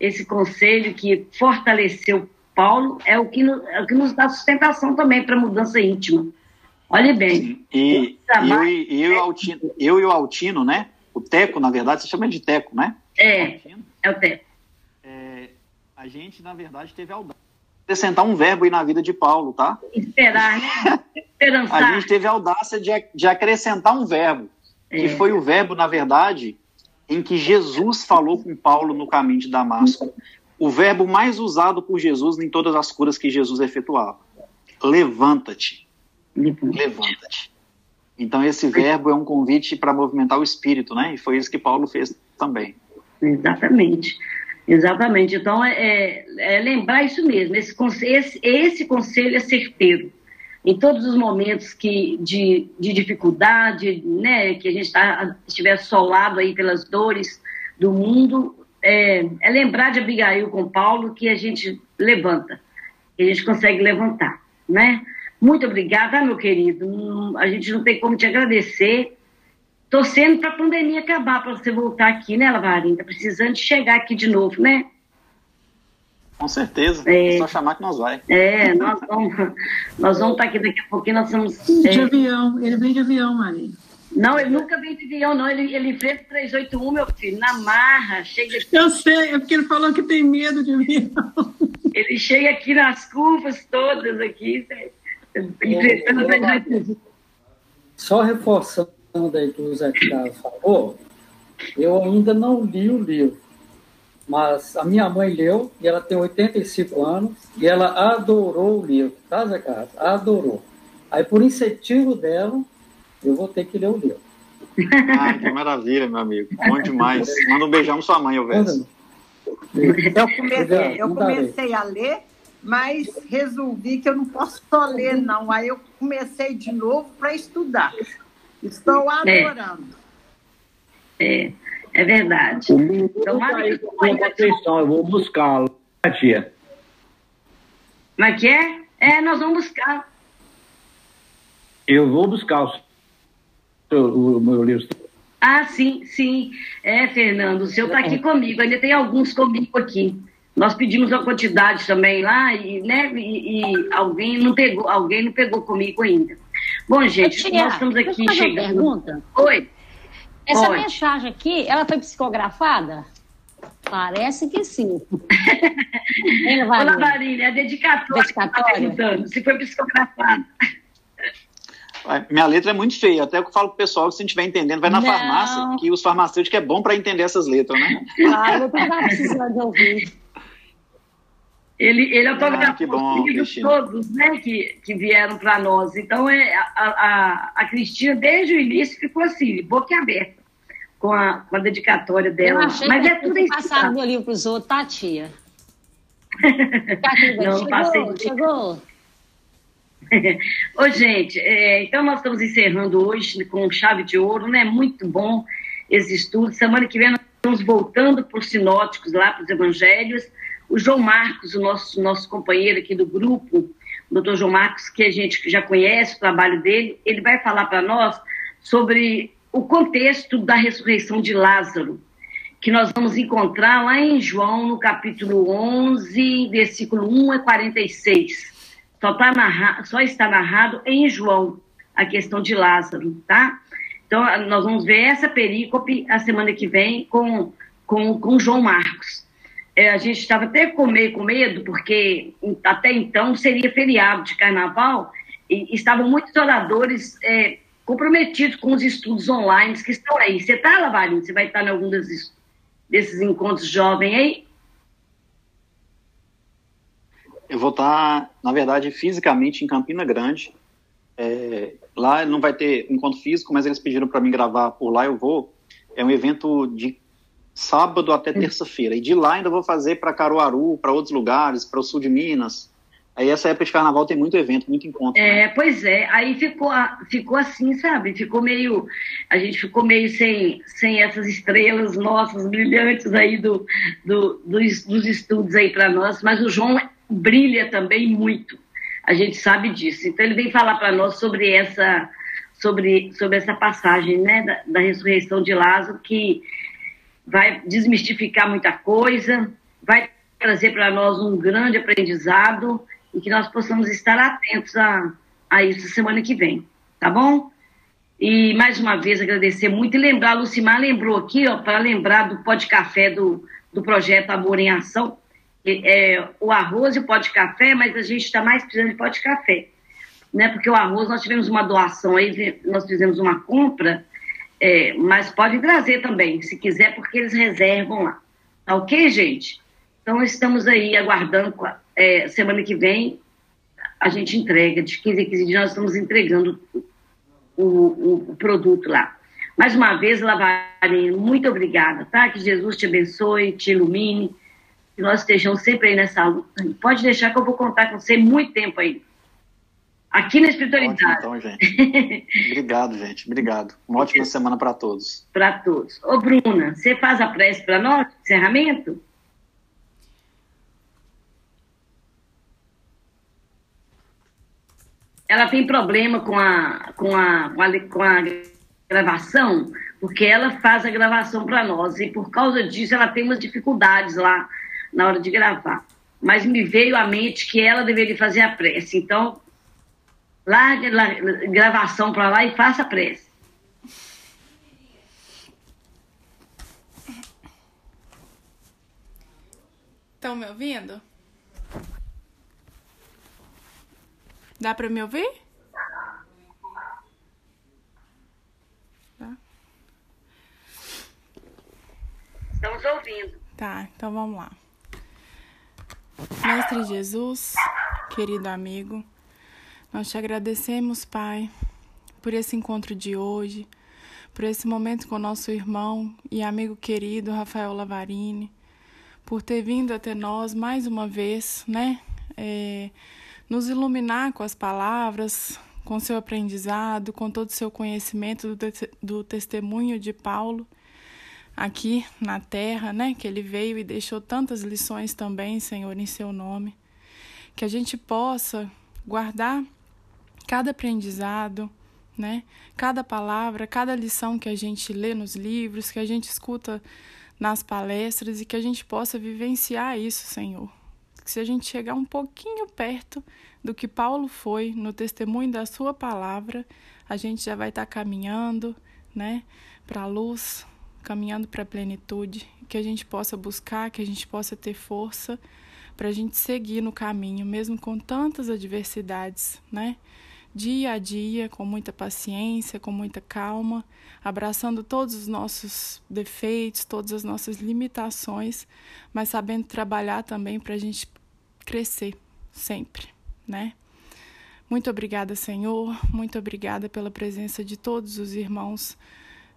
esse conselho que fortaleceu Paulo, é o que, no, é o que nos dá sustentação também para a mudança íntima. Olhe bem.
E, eu, e, eu, Altino, eu e o Altino, né? O Teco, na verdade, você chama de Teco, né?
É, é o Teco.
É, a gente, na verdade, teve audácia acrescentar um verbo aí na vida de Paulo, tá?
Esperar, né? Esperançar.
A gente teve a audácia de, de acrescentar um verbo, é. que foi o verbo, na verdade, em que Jesus falou com Paulo no caminho de Damasco. O verbo mais usado por Jesus em todas as curas que Jesus efetuava. Levanta-te levanta-te. Então, esse verbo é um convite para movimentar o espírito, né? E foi isso que Paulo fez também.
Exatamente. Exatamente. Então, é, é, é lembrar isso mesmo. Esse, esse, esse conselho é certeiro. Em todos os momentos que, de, de dificuldade, né, que a gente tá, estiver assolado aí pelas dores do mundo, é, é lembrar de Abigail com Paulo que a gente levanta, que a gente consegue levantar, né? Muito obrigada, meu querido. A gente não tem como te agradecer. Torcendo para a pandemia acabar, para você voltar aqui, né, Lavarinha? Tá precisando de chegar aqui de novo, né?
Com certeza. É, é só chamar que nós vai.
É, nós vamos, nós vamos estar tá aqui daqui a pouquinho, nós vamos...
De
é...
avião, ele vem de avião, Maria.
Não, ele nunca vem de avião, não. Ele, ele enfrenta 381, meu filho, na marra, chega...
Eu sei, é porque ele falou que tem medo de avião.
Ele chega aqui nas curvas todas aqui,
só reforçando aí que o Zé Tiago falou, eu ainda não li o livro, mas a minha mãe leu e ela tem 85 anos e ela adorou o livro, tá, Zé Carlos? Adorou. Aí, por incentivo dela, eu vou ter que ler o livro.
Ah, que maravilha, meu amigo. Bom demais. Manda um beijão pra sua mãe, Alves.
Eu comecei, eu comecei a ler mas resolvi que eu não posso só ler, não. Aí eu comecei de novo para estudar. Estou é. adorando.
É, é, é verdade.
Tomara que atenção, eu vou buscá-lo, tia.
Mas é que é? É, nós vamos buscar.
Eu vou buscar o, o, o meu livro.
Ah, sim, sim. É, Fernando, o senhor está aqui comigo, ainda tem alguns comigo aqui. Nós pedimos a quantidade também lá e, né, e, e alguém não pegou, alguém não pegou comigo ainda. Bom, gente,
tia,
nós estamos aqui chegando.
pergunta?
Oi.
Essa
Pode.
mensagem aqui, ela foi psicografada? Parece que sim. Hein,
Ô,
Lavarinha?
Lavarini, é dedicatória.
Dedicatória?
perguntando Se foi psicografado.
Ai, Minha letra é muito feia, até eu falo pro pessoal que se não estiver entendendo, vai na
Não.
farmácia, que os farmacêuticos é bom para entender essas letras, né?
Ah, eu estava precisando de ouvir.
Ele, ele autografou
Ah,
os livros
Cristina.
todos né, que, que vieram para nós. Então, é, a, a, a Cristina, desde o início, ficou assim, boca aberta, com a, com a dedicatória
Eu
dela.
achei
Mas
que
é tudo
eu
isso.
passava meu livro para os outros, tá, tia? Tá?
Não,
chegou,
passei.
chegou.
Ô, gente, é, então nós estamos encerrando hoje com chave de ouro, né? Muito bom esse estudo. Semana que vem nós estamos voltando para os sinóticos, lá para os evangelhos. O João Marcos, o nosso, nosso companheiro aqui do grupo, o doutor João Marcos, que a gente já conhece o trabalho dele, ele vai falar para nós sobre o contexto da ressurreição de Lázaro, que nós vamos encontrar lá em João, no capítulo 11, versículo 1 a 46. Só, tá só está narrado em João a questão de Lázaro, tá? Então, nós vamos ver essa perícope a semana que vem com, com, com João Marcos. É, a gente estava até com meio com medo, porque até então seria feriado de carnaval e estavam muitos oradores é, comprometidos com os estudos online que estão aí. Você está, Lavarinho? Você vai estar em algum desses, desses encontros jovens aí?
Eu vou estar, na verdade, fisicamente em Campina Grande. É, lá não vai ter encontro físico, mas eles pediram para mim gravar por lá. Eu vou. É um evento de sábado até terça-feira. E de lá ainda vou fazer para Caruaru, para outros lugares, para o sul de Minas. Aí essa época de carnaval tem muito evento, muito encontro. né?
É, pois é, aí ficou, ficou assim, sabe? Ficou meio. A gente ficou meio sem, sem essas estrelas nossas, brilhantes aí do, do, dos, dos estudos aí para nós, mas o João brilha também muito. A gente sabe disso. Então ele vem falar para nós sobre essa, sobre, sobre essa passagem né, da, da ressurreição de Lázaro, que vai desmistificar muita coisa, vai trazer para nós um grande aprendizado e que nós possamos estar atentos a, a isso semana que vem, tá bom? E mais uma vez agradecer muito e lembrar, a Lucimar lembrou aqui, ó, para lembrar do pó de café do, do projeto Amor em Ação, é o arroz e o pó de café, mas a gente está mais precisando de pó de café, né? Porque o arroz nós tivemos uma doação aí, nós fizemos uma compra, é, mas podem trazer também, se quiser, porque eles reservam lá. Tá ok, gente? Então estamos aí aguardando, é, semana que vem a gente entrega, de 15 em 15 dias nós estamos entregando o, o- o produto lá. Mais uma vez, Lavarinho, muito obrigada, tá? Que Jesus te abençoe, te ilumine, que nós estejamos sempre aí nessa luta. Pode deixar que eu vou contar com você muito tempo aí. Aqui na
Ótimo,
espiritualidade,
então, gente. Obrigado, gente. Obrigado. Uma ótima semana para todos.
para todos. Ô, Bruna, você faz a prece para nós, encerramento? Ela tem problema com a, com a, com a, com a gravação, porque ela faz a gravação para nós, e por causa disso ela tem umas dificuldades lá na hora de gravar. Mas me veio à mente que ela deveria fazer a prece. Então, largue a gravação para lá e faça a prece.
Estão me ouvindo? Dá pra me ouvir? Tá.
Estamos ouvindo.
Tá, então vamos lá. Mestre Jesus, querido amigo, nós te agradecemos, Pai, por esse encontro de hoje, por esse momento com nosso irmão e amigo querido Rafael Lavarini, por ter vindo até nós mais uma vez, né? É, nos iluminar com as palavras, com seu aprendizado, com todo o seu conhecimento do, te- do testemunho de Paulo aqui na terra, né? Que ele veio e deixou tantas lições também, Senhor, em seu nome. Que a gente possa guardar cada aprendizado, né? Cada palavra, cada lição que a gente lê nos livros, que a gente escuta nas palestras e que a gente possa vivenciar isso, Senhor. Que se a gente chegar um pouquinho perto do que Paulo foi no testemunho da sua palavra, a gente já vai estar tá caminhando, né, para a luz, caminhando para a plenitude, que a gente possa buscar, que a gente possa ter força para a gente seguir no caminho, mesmo com tantas adversidades, né? Dia a dia, com muita paciência, com muita calma, abraçando todos os nossos defeitos, todas as nossas limitações, mas sabendo trabalhar também para a gente crescer sempre, né? Muito obrigada, Senhor. Muito obrigada pela presença de todos os irmãos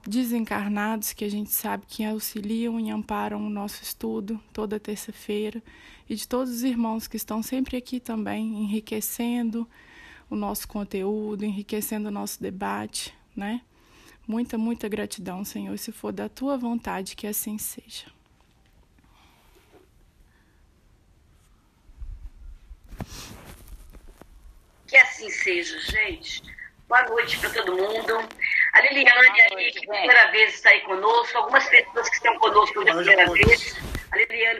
desencarnados que a gente sabe que auxiliam e amparam o nosso estudo toda terça-feira e de todos os irmãos que estão sempre aqui também enriquecendo o nosso conteúdo, enriquecendo o nosso debate, né? Muita, muita gratidão, Senhor, se for da tua vontade que assim seja.
Que assim seja, gente. Boa noite para todo mundo. A Liliane, aí, que primeira vez está aí conosco, algumas pessoas que estão conosco pela primeira vez. A Liliane